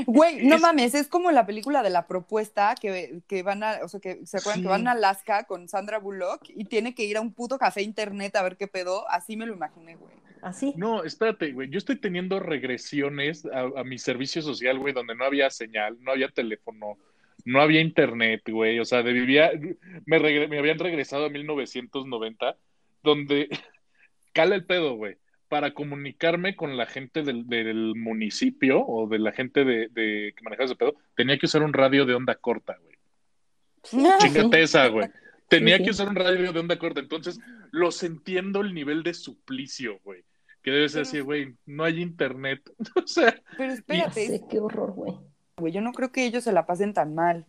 Güey, no mames, es como la película de la propuesta que, que van a, o sea, que se acuerdan que van a Alaska con Sandra Bullock y tiene que ir a un puto café internet a ver qué pedo. Así me lo imaginé, güey. Así. No, espérate, güey. Yo estoy teniendo regresiones a, mi servicio social, güey, donde no había señal, no había teléfono, no había internet, güey. O sea, de vivía, me, me habían regresado a 1990, donde cala el pedo, güey para comunicarme con la gente del, del municipio o de la gente de, de, que manejaba ese pedo, tenía que usar un radio de onda corta, güey. Chingate esa, güey. Tenía que usar un radio de onda corta. Entonces, los entiendo el nivel de suplicio, güey. Que debe ser así, güey, no hay internet. o sea. Pero espérate. qué horror, güey. Güey, yo no creo que ellos se la pasen tan mal.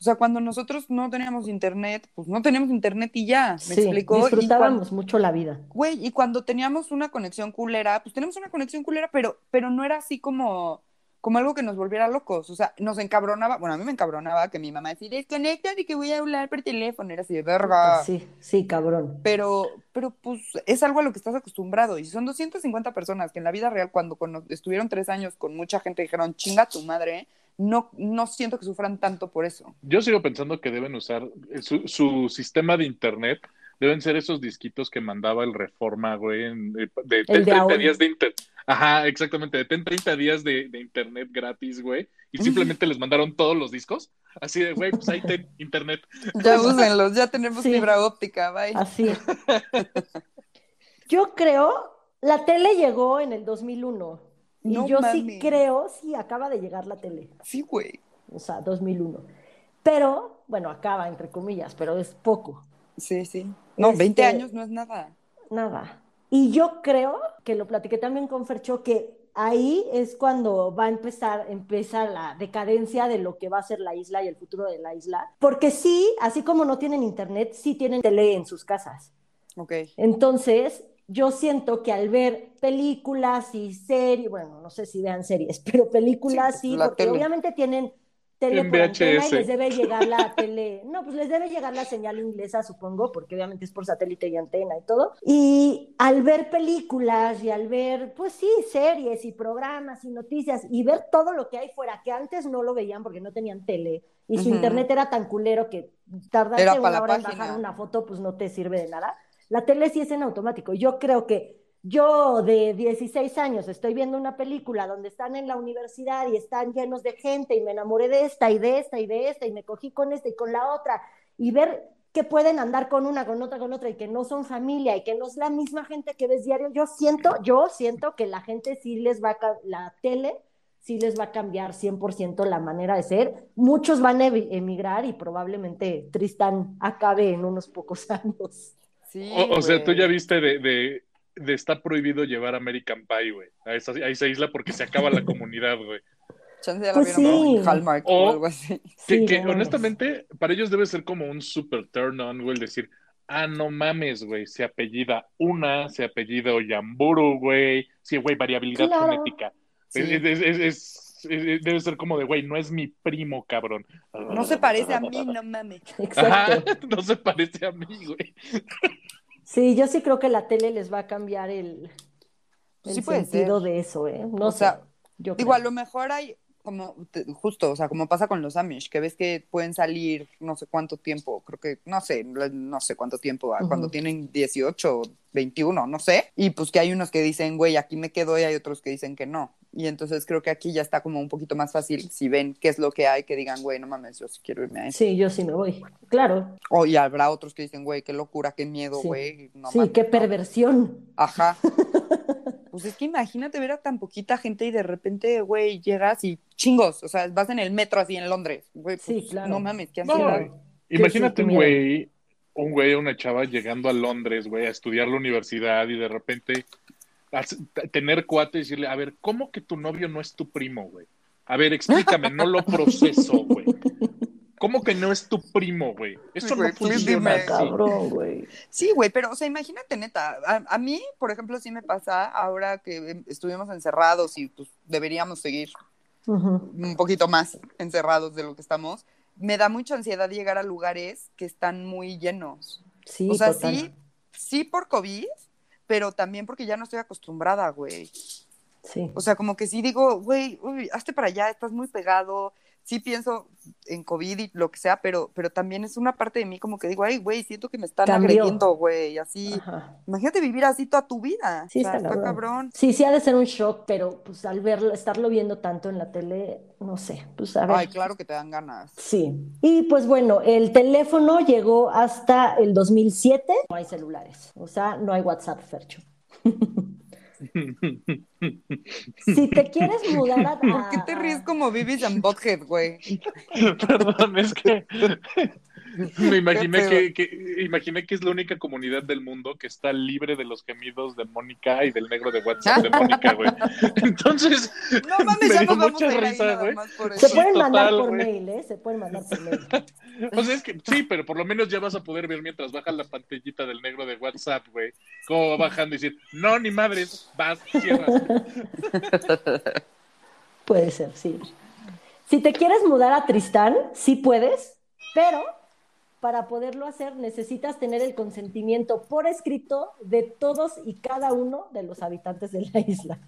O sea, cuando nosotros no teníamos internet, pues no teníamos internet y ya, ¿me sí, explicó? Disfrutábamos mucho la vida. Güey, y cuando teníamos una conexión culera, pues tenemos una conexión culera, pero, pero no era así como, como algo que nos volviera locos. O sea, nos encabronaba, bueno, a mí me encabronaba que mi mamá decía, desconecta y que voy a hablar por teléfono, era así de verga. Sí, sí, cabrón. Pero, pero pues es algo a lo que estás acostumbrado. Y son 250 personas que en la vida real, cuando, cuando estuvieron tres años con mucha gente, dijeron, chinga tu madre, no, no siento que sufran tanto por eso. Yo sigo pensando que deben usar su, su sistema de internet, deben ser esos disquitos que mandaba el Reforma, güey, de, de, 30 días de internet. Ajá, exactamente, de 30 días de, de internet gratis, güey, y simplemente les mandaron todos los discos. Así de, güey, pues ahí ten internet. Ya úsenlos, ya tenemos fibra óptica, bye. Así. Yo creo, la tele llegó en el 2001. Y yo sí creo, sí, acaba de llegar la tele. Sí, güey. O sea, 2001. Pero, bueno, acaba, entre comillas, pero es poco. Sí, sí. No, 20 este, años no es nada. Nada. Y yo creo, que lo platiqué también con Fercho, que ahí es cuando va a empezar, empieza la decadencia de lo que va a ser la isla y el futuro de la isla. Porque sí, así como no tienen internet, sí tienen tele en sus casas. Ok. Entonces, yo siento que al ver películas y series, bueno, no sé si vean series, pero películas sí, porque obviamente tienen tele y les debe llegar la tele, no, pues les debe llegar la señal inglesa, supongo, porque obviamente es por satélite y antena y todo. Y al ver películas y al ver, pues sí, series y programas y noticias y ver todo lo que hay fuera, que antes no lo veían porque no tenían tele y su internet era tan culero que tardarte una hora en bajar una foto, pues no te sirve de nada. La tele sí es en automático. Yo creo que yo de 16 años estoy viendo una película donde están en la universidad y están llenos de gente y me enamoré de esta y de esta y de esta y me cogí con esta y con la otra y ver que pueden andar con una, con otra, con otra y que no son familia y que no es la misma gente que ves diario, yo siento, yo siento que la gente sí les va a, la tele sí les va a cambiar 100% la manera de ser. Muchos van a emigrar y probablemente Tristan acabe en unos pocos años o, sea, tú ya viste de, de, de, está prohibido llevar American Pie, güey, a esa, a esa isla porque se acaba la comunidad, güey. Chance ya pues sí. Hallmark o, algo así. Que, honestamente, para ellos debe ser como un super turn on, güey, decir, ah, no mames, güey, se apellida una, se apellida Oyamburu, güey, sí, güey, variabilidad genética. es, debe ser como de, güey, no es mi primo, cabrón. No se parece a mí, no mames. Exacto. no se parece a mí, güey. Sí, yo sí creo que la tele les va a cambiar el, el sentido de eso, ¿eh? No o sea, yo digo, a lo mejor hay como justo, o sea, como pasa con los Amish, que ves que pueden salir no sé cuánto tiempo, creo que, no sé, no sé cuánto tiempo, cuando tienen 18, 21, no sé, y pues que hay unos que dicen, güey, aquí me quedo y hay otros que dicen que no. Y entonces creo que aquí ya está como un poquito más fácil si ven qué es lo que hay, que digan, güey, no mames, yo sí quiero irme a eso. Sí, yo sí me voy, claro. O y habrá otros que dicen, güey, qué locura, qué miedo, güey. Sí, qué perversión. Ajá. pues es que imagínate ver a tan poquita gente y de repente, güey, llegas y chingos, o sea, vas en el metro así en Londres, güey, sí, pues, claro. no mames, qué ansiedad. imagínate un güey, un güey, una chava llegando a Londres, güey, a estudiar la universidad y de repente tener cuate y decirle, a ver, ¿cómo que tu novio no es tu primo, güey? A ver, explícame, no lo proceso, güey. ¿Cómo que no es tu primo, güey? Eso no funciona cabrón, güey. Sí, güey, pero, o sea, imagínate, neta, a, mí, por ejemplo, sí me pasa ahora que estuvimos encerrados y pues deberíamos seguir un poquito más encerrados de lo que estamos, me da mucha ansiedad llegar a lugares que están muy llenos. Sí, O sea, sí, sí por COVID, pero también porque ya no estoy acostumbrada, güey. Sí. O sea, como que sí digo, güey, hazte para allá, estás muy pegado, sí pienso en COVID y lo que sea, pero, pero también es una parte de mí como que digo, ay, güey, siento que me están agrediendo, güey, así. Imagínate vivir así toda tu vida. Sí, está, cabrón. Sí, sí ha de ser un shock, pero pues al verlo, estarlo viendo tanto en la tele, no sé, pues a ver. Ay, claro que te dan ganas. Sí. Y pues bueno, el teléfono llegó hasta el 2007, no hay celulares, o sea, no hay WhatsApp, Fercho. Si te quieres mudar a... ¿Por qué te ríes como Vivis and Bothead, güey? Perdón, es que Me imaginé que, que, imaginé que es la única comunidad del mundo que está libre de los gemidos de Mónica y del negro de WhatsApp de Mónica, güey. Entonces, no mames, me ya dio mucha risa, güey. Se pueden mandar por mail, ¿eh? Se pueden mandar por mail. O sea, es que sí, pero por lo menos ya vas a poder ver mientras bajas la pantallita del negro de WhatsApp, güey, cómo va bajando y decir, no, ni madres, vas, cierras. Puede ser, sí. Si te quieres mudar a Tristán, sí puedes, pero para poderlo hacer necesitas tener el consentimiento por escrito de todos y cada uno de los habitantes de la isla.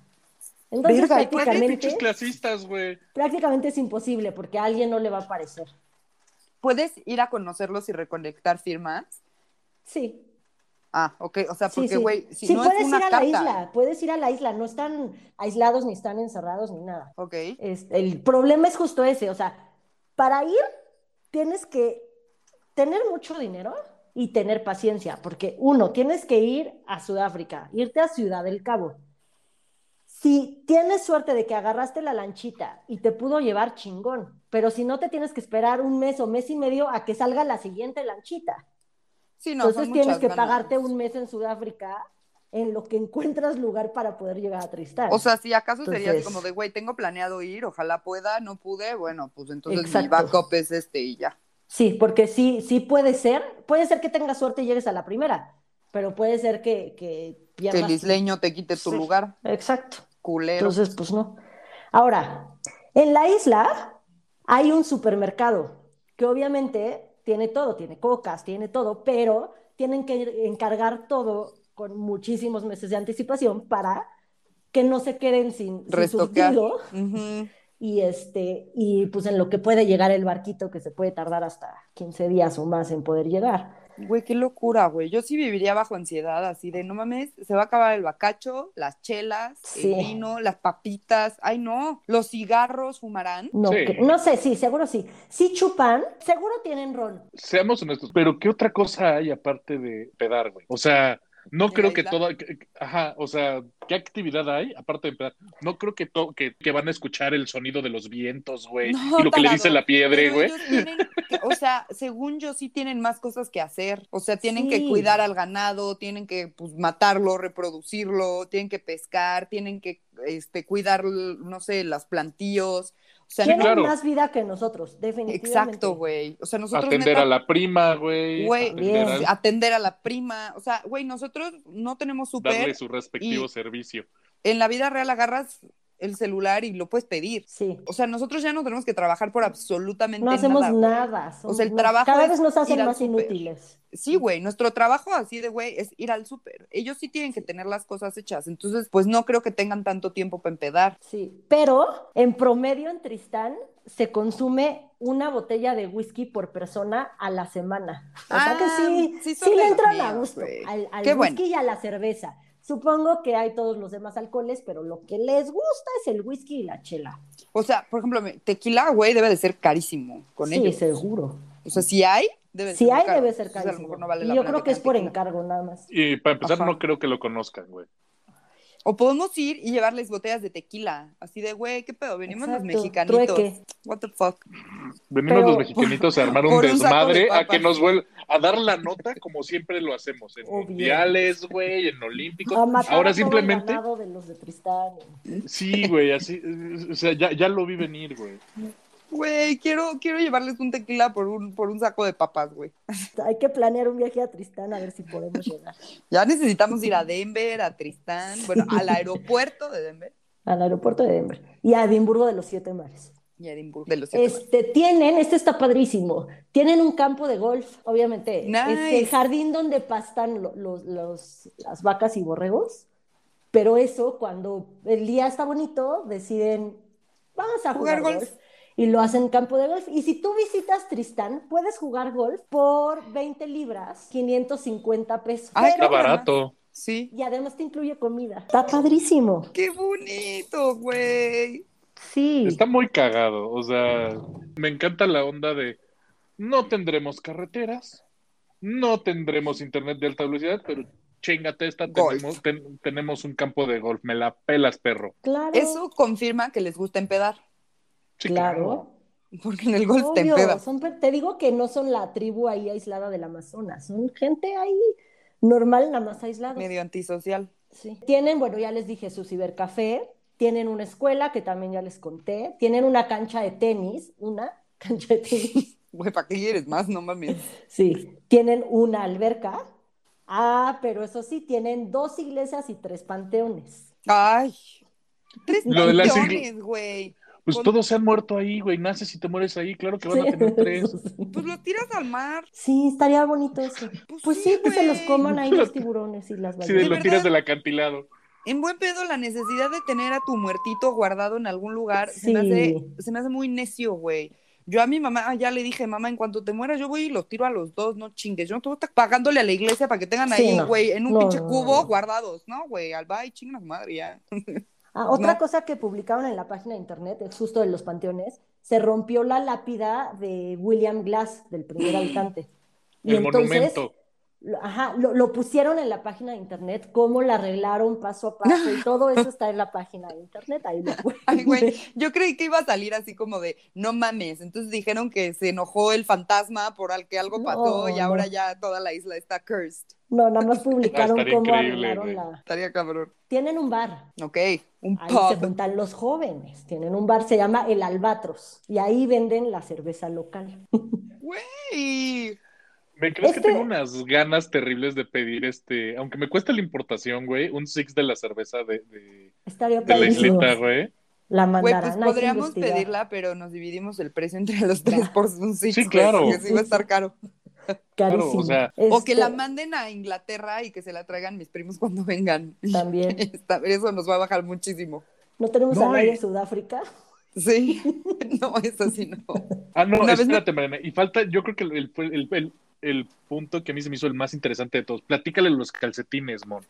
Entonces, prácticamente, clasistas, prácticamente es imposible porque a alguien no le va a parecer. ¿Puedes ir a conocerlos y recolectar firmas? Sí. Ah, ok, o sea, porque, güey, si sí, puedes ir a la isla, puedes ir a la isla, no están aislados, ni están encerrados, ni nada. Ok. el problema es justo ese, o sea, para ir tienes que tener mucho dinero y tener paciencia, porque uno, tienes que ir a Sudáfrica, irte a Ciudad del Cabo. Si tienes suerte de que agarraste la lanchita y te pudo llevar chingón, pero si no te tienes que esperar un mes o mes y medio a que salga la siguiente lanchita. Sí, no, Entonces tienes que pagarte un mes en Sudáfrica en lo que encuentras lugar para poder llegar a Tristán. O sea, si acaso sería como de, güey, tengo planeado ir, ojalá pueda, no pude, bueno, pues entonces mi backup es este y ya. Sí, porque sí, sí puede ser, puede ser que tengas suerte y llegues a la primera, pero puede ser que, que Que el isleño te quite tu lugar. Exacto. Culero. Entonces, pues no. Ahora, en la isla hay un supermercado que obviamente tiene todo, tiene cocas, tiene todo, pero tienen que encargar todo con muchísimos meses de anticipación para que no se queden sin, sin surtido y este y pues en lo que puede llegar el barquito que se puede tardar hasta 15 días o más en poder llegar. Güey, qué locura, güey. Yo sí viviría bajo ansiedad, así de no mames, se va a acabar el bacacho, las chelas, el vino, las papitas. Ay, no, los cigarros fumarán. No, no sé, sí, seguro sí. Sí chupan, seguro tienen ron. Seamos honestos, pero ¿qué otra cosa hay aparte de pedar, güey? O sea, no creo que toda, ajá, o sea, ¿qué actividad hay aparte de empezar? No creo que, to, que, que, van a escuchar el sonido de los vientos, güey, y lo que le dice la piedra, güey. O sea, según yo sí tienen más cosas que hacer, o sea, tienen que cuidar al ganado, tienen que pues matarlo, reproducirlo, tienen que pescar, tienen que este cuidar, no sé, las plantillos, tienen más vida que nosotros, definitivamente. Exacto, güey. O sea, nosotros. Atender a la prima, güey. atender, a la prima. O sea, güey, nosotros no tenemos súper. Darle su respectivo servicio. En la vida real agarras el celular y lo puedes pedir. Sí. O sea, nosotros ya no tenemos que trabajar por absolutamente nada. No hacemos nada. o sea, el trabajo. Cada vez nos hacen más inútiles. Sí, güey, nuestro trabajo así de güey es ir al súper. Ellos sí tienen que tener las cosas hechas. Entonces, pues no creo que tengan tanto tiempo para empedar. Sí, pero en promedio en Tristán se consume una botella de whisky por persona a la semana. O sea que sí, ah, sí, le entran a gusto al, whisky y a la cerveza. Supongo que hay todos los demás alcoholes, pero lo que les gusta es el whisky y la chela. O sea, por ejemplo, tequila, güey, debe de ser carísimo con ellos. Sí, seguro. O sea, si hay, debe si hay, debe ser carísimo. y yo creo que es por encargo nada más. Y para empezar, no creo que lo conozcan, güey. O podemos ir y llevarles botellas de tequila. Así de, güey, ¿qué pedo? Venimos los mexicanitos. What the fuck. Venimos los mexicanitos a armar un desmadre, a que nos vuelva a dar la nota como siempre lo hacemos. En mundiales, güey, en olímpicos. Ahora simplemente. de los de Tristán. Sí, güey, así. O sea, ya, ya lo vi venir, güey. Güey, quiero, quiero llevarles un tequila por un, por un saco de papas, güey. Hay que planear un viaje a Tristán a ver si podemos llegar. Ya necesitamos ir a Denver, a Tristán, bueno, al aeropuerto de Denver. Al aeropuerto de Denver. Y a Edimburgo de los Siete Mares. Y Edimburgo de los Siete este, Mares. Tienen, este está padrísimo, tienen un campo de golf, obviamente. Nice. Este, jardín donde pastan los, los, las vacas y borregos Pero eso, cuando el día está bonito, deciden, vamos a jugar, golf. Y lo hacen en campo de golf. Y si tú visitas Tristán, puedes jugar golf por 20 libras, 550 pesos. ¡Ay, está barato! Sí. Y además te incluye comida. Está padrísimo. ¡Qué bonito, güey! Sí. Está muy cagado. O sea, me encanta la onda de no tendremos carreteras, no tendremos internet de alta velocidad, pero chingate esta, tenemos, tenemos, un campo de golf, me la pelas, perro. Claro. Eso confirma que les gusta empedar. Claro. Porque en el golf te empedas. te digo que no son la tribu ahí aislada del Amazonas, son gente ahí normal, nada más aislada. Medio antisocial. Sí. Tienen, bueno, ya les dije, su cibercafé, tienen una escuela que también ya les conté, tienen una cancha de tenis, una cancha de tenis. Güey, ¿para qué quieres más? No mames. Sí, tienen una alberca. Ah, pero eso sí, tienen dos iglesias y tres panteones. Ay, tres panteones, güey. Pues todos se han muerto ahí, güey. Naces y te mueres ahí, claro que van a tener tres. Pues lo tiras al mar. Sí, estaría bonito eso. Pues, pues sí, que se los coman ahí los tiburones y las ballenas. Sí, lo tiras del acantilado. En buen pedo, la necesidad de tener a tu muertito guardado en algún lugar se, me hace, se me hace muy necio, güey. Yo a mi mamá ya le dije, mamá, en cuanto te mueras, yo voy y los tiro a los dos, no chingues. Yo no tengo que estar pagándole a la iglesia para que tengan ahí, güey, en un pinche cubo guardados, ¿no, güey? Al bye, chingas madre, ya. Ah, otra cosa que publicaron en la página de internet, justo de los panteones, se rompió la lápida de William Glass, del primer habitante. Y el monumento Ajá, lo, pusieron en la página de internet, cómo la arreglaron paso a paso y todo eso está en la página de internet. Ahí lo Ay, güey, yo creí que iba a salir así como de, no mames. Entonces dijeron que se enojó el fantasma por al que algo pasó y ahora ya toda la isla está cursed. No, nada más publicaron cómo arreglaron la. Estaría cabrón. Tienen un bar. Ok, un ahí se juntan los jóvenes. Tienen un bar, se llama El Albatros. Y ahí venden la cerveza local. Güey. ¿Me crees que tengo unas ganas terribles de pedir este, aunque me cueste la importación, güey, un six de la cerveza de, de, Estaría de la islita, güey? La mandarán. Güey, pues podríamos pedirla, pero nos dividimos el precio entre los tres por un six. Sí, claro. Porque sí va a estar caro. Carísimo. o, sea, o, que la este manden a Inglaterra y que se la traigan mis primos cuando vengan. También. Eso nos va a bajar muchísimo. ¿No tenemos a nadie en Sudáfrica? Sí, no, eso sí no. Ah, no, espérate, Mariana. Y falta, yo creo que el, el, el, el punto que a mí se me hizo el más interesante de todos. Platícale los calcetines, Mon.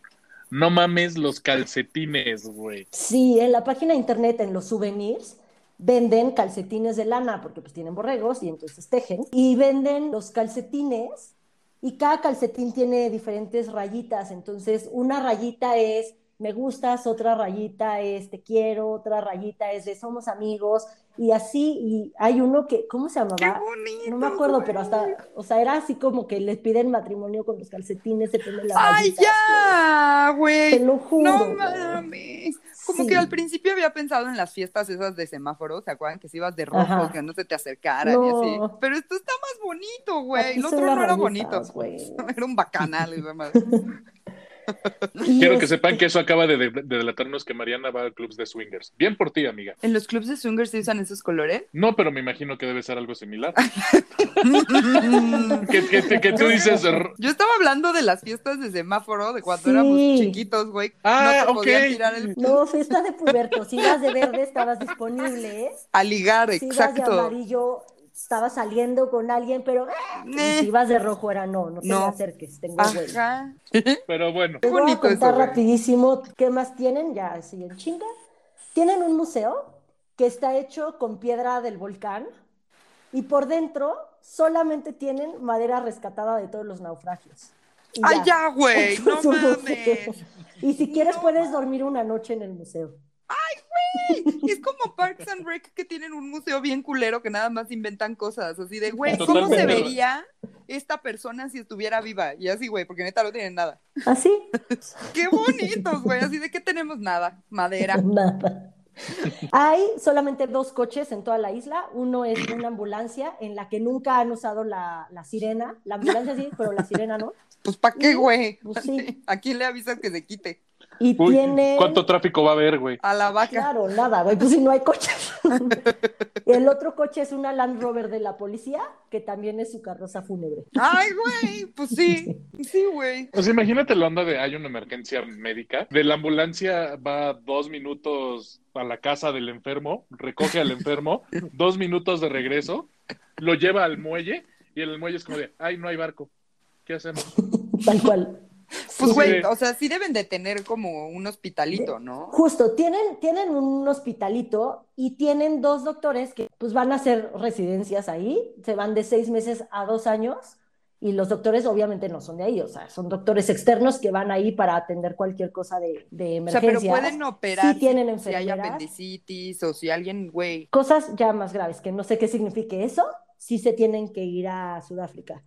No mames los calcetines, güey. Sí, en la página de internet, en los souvenirs, venden calcetines de lana, porque pues tienen borregos y entonces tejen. Y venden los calcetines y cada calcetín tiene diferentes rayitas. Entonces, una rayita es me gustas, otra rayita es te quiero, otra rayita es de somos amigos, y así, y hay uno que, ¿cómo se llamaba? Qué bonito, no me acuerdo, pero hasta, o sea, era así como que les piden matrimonio con los calcetines, se ponen la ¡Ay, ya, güey! Te lo juro. No mames. Como que al principio había pensado en las fiestas esas de semáforos, ¿se acuerdan? Que si ibas de rojo, que no se te acercaran y así. Pero esto está más bonito, güey. El otro no era bonito. Era un bacanal y demás. Quiero que sepan que eso acaba de, delatarnos que Mariana va a clubs de swingers. Bien por ti, amiga. ¿En los clubs de swingers se usan esos colores? No, pero me imagino que debe ser algo similar. que, tú dices. Yo estaba hablando de las fiestas de semáforo, de cuando éramos chiquitos, güey. Ah, no No, fiesta de puberto. Si ibas de verde, estabas disponible. A ligar, exacto. Si de amarillo, estaba saliendo con alguien, pero eh. si ibas de rojo era no, no te me acerques, tengo Ajá. Pero bueno. Te voy a contar rapidísimo qué más tienen, ya así en chinga. Tienen un museo que está hecho con piedra del volcán y por dentro solamente tienen madera rescatada de todos los naufragios. ¡Ay, ya, güey! ¡No mames! Y si quieres puedes dormir una noche en el museo. ¡Ay, güey! Es como Parks and Rec que tienen un museo bien culero que nada más inventan cosas. Así de, güey, ¿cómo se vería esta persona si estuviera viva? Y así, güey, porque neta no tienen nada. ¿Así? ¡Qué bonitos, güey! Así de que tenemos nada. Madera. Nada. Hay solamente dos coches en toda la isla. Uno es una ambulancia en la que nunca han usado la, sirena. La ambulancia sí, pero la sirena no. Pues ¿para qué, güey? Pues, sí. ¿A quién le avisas que se quite? Y tiene... ¿Cuánto tráfico va a haber, güey? A la vaca. Claro, nada, güey, pues si no hay coches. el otro coche es una Land Rover de la policía, que también es su carroza fúnebre. Ay, güey, pues sí, sí, güey. Pues imagínate la onda de hay una emergencia médica, de la ambulancia va dos minutos a la casa del enfermo, recoge al enfermo, dos minutos de regreso, lo lleva al muelle y el muelle es como de, ay, no hay barco, ¿qué hacemos? Tal cual. Pues, güey, o sea, sí deben de tener como un hospitalito, ¿no? Justo, tienen, tienen un hospitalito y tienen dos doctores que pues van a hacer residencias ahí, se van de seis meses a dos años y los doctores obviamente no son de ahí, o sea, son doctores externos que van ahí para atender cualquier cosa de, de emergencia. O sea, pero pueden operar sí tienen si hay apendicitis o si alguien, güey. Cosas ya más graves, que no sé qué signifique eso, sí se tienen que ir a Sudáfrica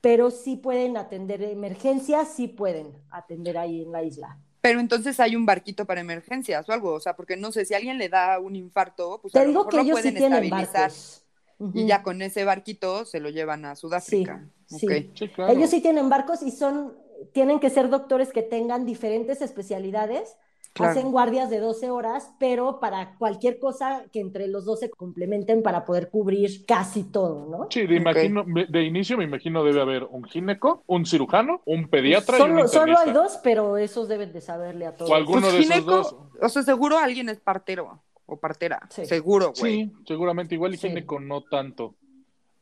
pero sí pueden atender emergencias, sí pueden atender ahí en la isla. Pero entonces hay un barquito para emergencias o algo, o sea, porque no sé, si a alguien le da un infarto, pues Te a digo lo mejor que lo ellos pueden sí tienen estabilizar. barcos. Y ya con ese barquito se lo llevan a Sudáfrica. Sí, Ok. sí. Sí, claro. Ellos sí tienen barcos y son, tienen que ser doctores que tengan diferentes especialidades. Claro. Hacen guardias de 12 horas, pero para cualquier cosa que entre los dos se complementen para poder cubrir casi todo, ¿no? Sí, de, imagino, de inicio me imagino debe haber un gineco, un cirujano, un pediatra y un Solo, solo hay dos, pero esos deben de saberle a todos. O alguno Pues de esos gineco, dos. O sea, seguro alguien es partero o partera. Sí. Seguro, güey. Sí, seguramente igual y Sí. gineco no tanto.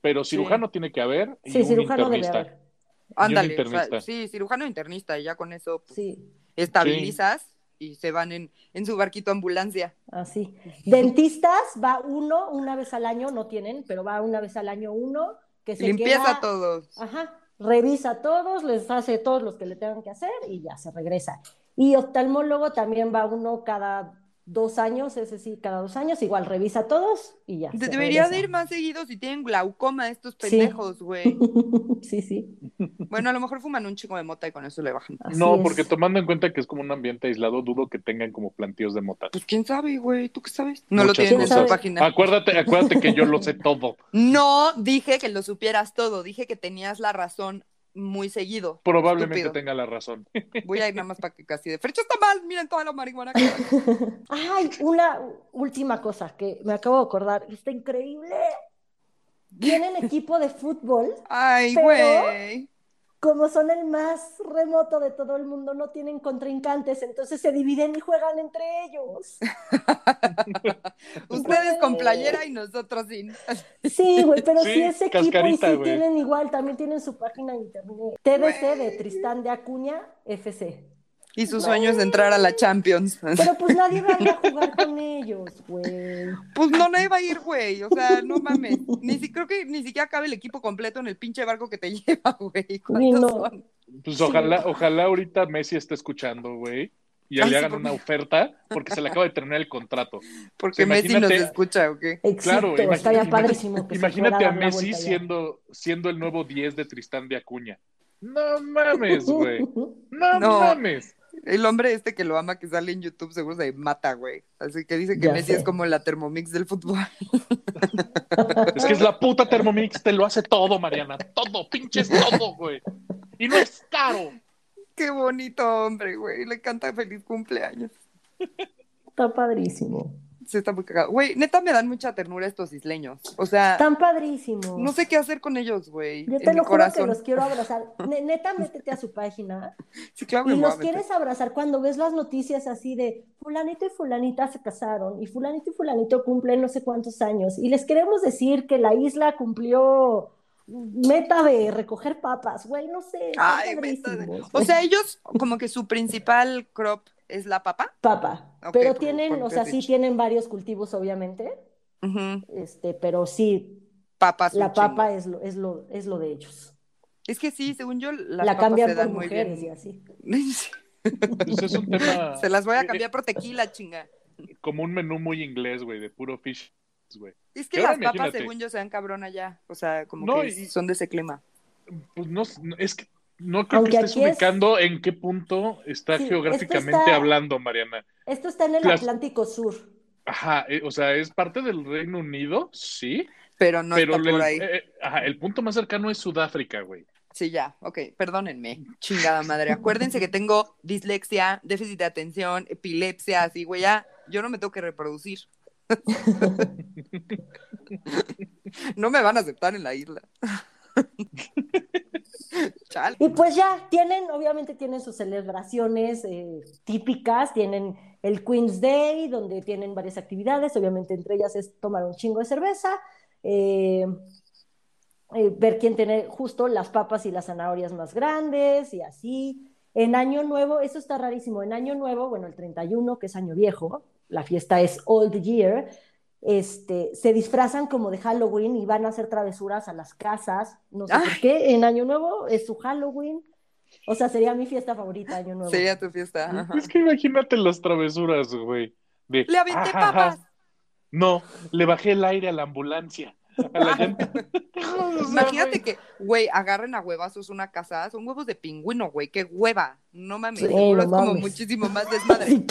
Pero cirujano tiene que haber y Sí, un cirujano debe internista. haber. Ándale, o sea, internista. sí, cirujano internista, y ya con eso pues, Sí, estabilizas y se van en, en su barquito ambulancia. así. Dentistas va uno una vez al año, no tienen, pero va una vez al año uno que se Limpieza queda- a todos. Ajá, revisa a todos, les hace todos los que le tengan que hacer y ya se regresa. Y oftalmólogo también va uno cada dos años, es decir, cada dos años, igual revisa todos y ya. Se Debería de ir más seguido si tienen glaucoma estos pendejos, güey. sí, sí. Bueno, a lo mejor fuman un chingo de mota y con eso le bajan. Así No, es. porque tomando en cuenta que es como un ambiente aislado, dudo que tengan como plantíos de mota. Pues quién sabe, güey, ¿tú qué sabes? No lo tienen en su página. Acuérdate, acuérdate que yo lo sé todo. No dije que lo supieras todo, dije que tenías la razón muy seguido. Probablemente Estúpido. tenga la razón. Voy a ir nada más para que casi de Fercho está mal, miren toda la marihuana que hay. Ay, una última cosa que me acabo de acordar, está increíble. Tienen equipo de fútbol, Ay, Pero- güey. Como son el más remoto de todo el mundo, no tienen contrincantes, entonces se dividen y juegan entre ellos. Ustedes con playera y nosotros sin. Sí, güey, pero Sí, sí, ese equipo y güey. tienen igual, también tienen su página de internet. TDC de. Tristán de Acuña, FC. Y su sueño es entrar a la Champions. Pero pues nadie va a ir a jugar con ellos, güey. Pues no, nadie va a ir, güey. O sea, no mames. Ni si, creo que ni siquiera cabe el equipo completo en el pinche barco que te lleva, güey. ¿Cuántos no. son? Pues ojalá, ojalá ahorita Messi esté escuchando, güey. Y Ay, le sí, hagan una oferta porque se le acaba de terminar el contrato. Porque Sí, Messi nos escucha, ¿o qué? Éxito, Claro, estaría padrísimo. Que se Imagínate a Messi siendo, siendo el nuevo 10 de Tristán de Acuña. No mames, güey. No, No. mames. El hombre este que lo ama, que sale en YouTube, seguro se mata, güey. Así que dice que Ya Messi sé. es como la Thermomix del fútbol. Es que es la puta Thermomix, te lo hace todo, Mariana. Todo, pinches todo, güey. Y no es caro. Qué bonito hombre, güey. Le canta feliz cumpleaños. Está padrísimo. Sí, está muy cagado. Güey, neta me dan mucha ternura estos isleños. O sea, Están padrísimos. no sé qué hacer con ellos, güey. Yo en te mi lo juro corazón. que los quiero abrazar. Ne- neta, métete a su página Sí, claro y a los quieres abrazar cuando ves las noticias así de fulanito y fulanita se casaron y fulanito y fulanito cumplen no sé cuántos años y les queremos decir que la isla cumplió meta de recoger papas, güey, no sé, Ay, meta de- O sea, ellos como que su principal crop es la papa. papa, pero por- tienen, por o sea, sí tienen varios cultivos obviamente, este, pero sí, Papas. la papa es lo, es lo, es lo de ellos. Es que sí, según yo, las la papas cambian se por muy mujeres y así. Pues es un tema Se las voy a cambiar por tequila, chinga. como un menú muy inglés, güey, de puro fish, güey. Es que las papas, imagínate. según yo, se dan cabrón allá. O sea, como No, que y- son de ese clima. Pues no, no, es que no creo Aunque que estés es- ubicando en qué punto está Sí, geográficamente está- hablando, Mariana. Esto está en el Las- Atlántico Sur. Ajá, eh, o sea, es parte del Reino Unido, sí, Pero no pero está por el, ahí. eh, ajá, el punto más cercano es Sudáfrica, güey. Sí, ya, ok, perdónenme, chingada madre. Acuérdense que tengo dislexia, déficit de atención, epilepsia, así, güey, ya, yo no me tengo que reproducir. no me van a aceptar en la isla. Y pues ya tienen, obviamente tienen sus celebraciones eh, típicas, tienen el Queen's Day, donde tienen varias actividades, obviamente entre ellas es tomar un chingo de cerveza, eh, eh, ver quién tiene justo las papas y las zanahorias más grandes y así. En Año Nuevo, eso está rarísimo, en Año Nuevo, bueno, el 31, que es Año Viejo, la fiesta es Old Year, este, se disfrazan como de Halloween y van a hacer travesuras a las casas, no sé por qué, en Año Nuevo es su Halloween. O sea, sería mi fiesta favorita, Año Nuevo. Sería tu fiesta. Es que imagínate las travesuras, güey. Le aventé papas. No, le bajé el aire a la ambulancia. Imagínate que, güey, agarren a huevazos una casa, son huevos de pingüino, güey, qué hueva. No mames, es como muchísimo más desmadre.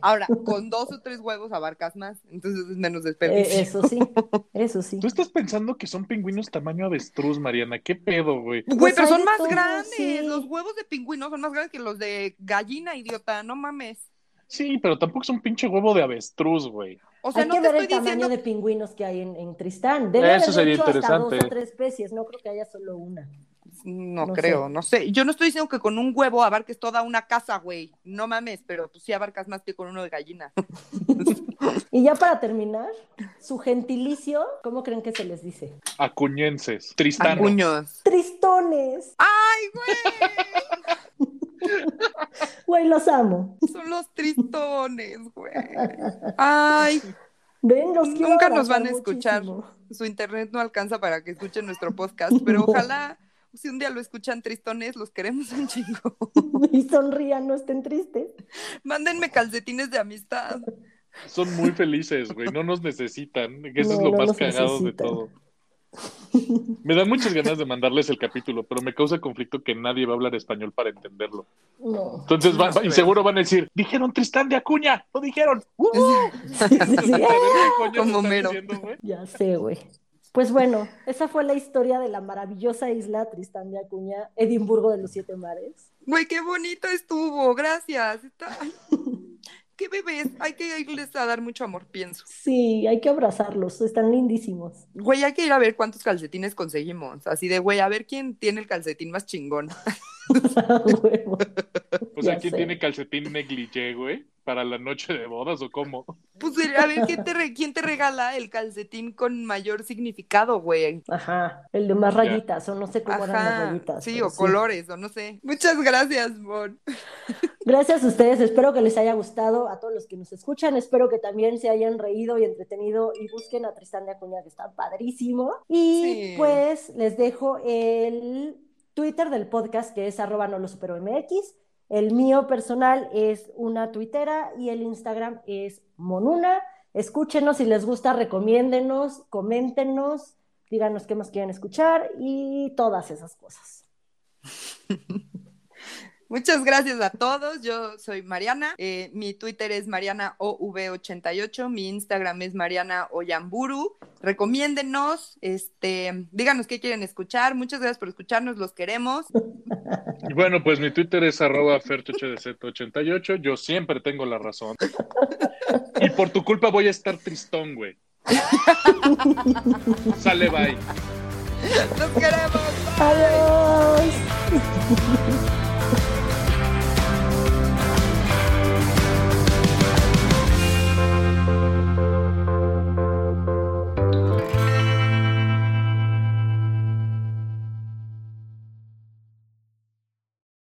Ahora, con dos o tres huevos abarcas más, entonces es menos desperdicio. Eh, eso sí, eso sí. Tú estás pensando que son pingüinos tamaño avestruz, Mariana, qué pedo, güey. Güey, pues pero son más grandes, los huevos de pingüino son más grandes que los de gallina, idiota, no mames. Sí, pero tampoco es un pinche huevo de avestruz, güey. O sea, hay no que ver el tamaño de pingüinos que hay en, Tristán. Debe Eso sería interesante. Hasta dos o tres especies, no creo que haya solo una. No, creo, no sé. Yo no estoy diciendo que con un huevo abarques toda una casa, güey. No mames, pero tú sí abarcas más que con uno de gallina. y ya para terminar, su gentilicio, ¿cómo creen que se les dice? Acuñenses, tristanos. Acuños. Tristones. ¡Ay, güey! Güey, los amo. Son los tristones, güey. Ay. Ven, los Nunca nos van a escuchar. Su internet no alcanza para que escuchen nuestro podcast, pero ojalá si un día lo escuchan tristones, los queremos un chingo. y sonrían, no estén tristes. Mándenme calcetines de amistad. Son muy felices, güey, no nos necesitan. Eso es lo más cagado de todo. Me dan muchas ganas de mandarles el capítulo, pero me causa conflicto que nadie va a hablar español para entenderlo. Entonces, y seguro van a decir, dijeron Tristán de Acuña, lo dijeron. ¡Uh! Como mero. Ya sé, güey. Pues bueno, esa fue la historia de la maravillosa isla Tristán de Acuña, Edimburgo de los Siete Mares. Güey, qué bonito estuvo, gracias. Qué bebés, hay que irles a dar mucho amor, pienso. Sí, hay que abrazarlos, están lindísimos. Güey, hay que ir a ver cuántos calcetines conseguimos. Así de, güey, a ver quién tiene el calcetín más chingón. o sea, ¿quién tiene calcetín negligé, güey? ¿Para la noche de bodas o cómo? Pues a ver, ¿quién te, ¿quién te regala el calcetín con mayor significado, güey? Ajá, el de más rayitas, o no sé cómo eran las rayitas. Sí, o colores, o no sé. Muchas gracias, Mon. Gracias a ustedes, espero que les haya gustado a todos los que nos escuchan, espero que también se hayan reído y entretenido y busquen a Tristán de Acuña, que está padrísimo. Y pues les dejo el Twitter del podcast, que es arroba no lo supero MX. El mío personal es una tuitera y el Instagram es monuna. Escúchenos si les gusta, recomiéndenos, coméntenos, díganos qué más quieren escuchar y todas esas cosas. Muchas gracias a todos. Yo soy Mariana. Eh, mi Twitter es MarianaOV88. Mi Instagram es Mariana Oyamburu. Recomiéndenos, este, díganos qué quieren escuchar. Muchas gracias por escucharnos, los queremos. Bueno, pues mi Twitter es arroba 88 Yo siempre tengo la razón. Y por tu culpa voy a estar tristón, güey. Sale, bye. Los queremos. Adiós.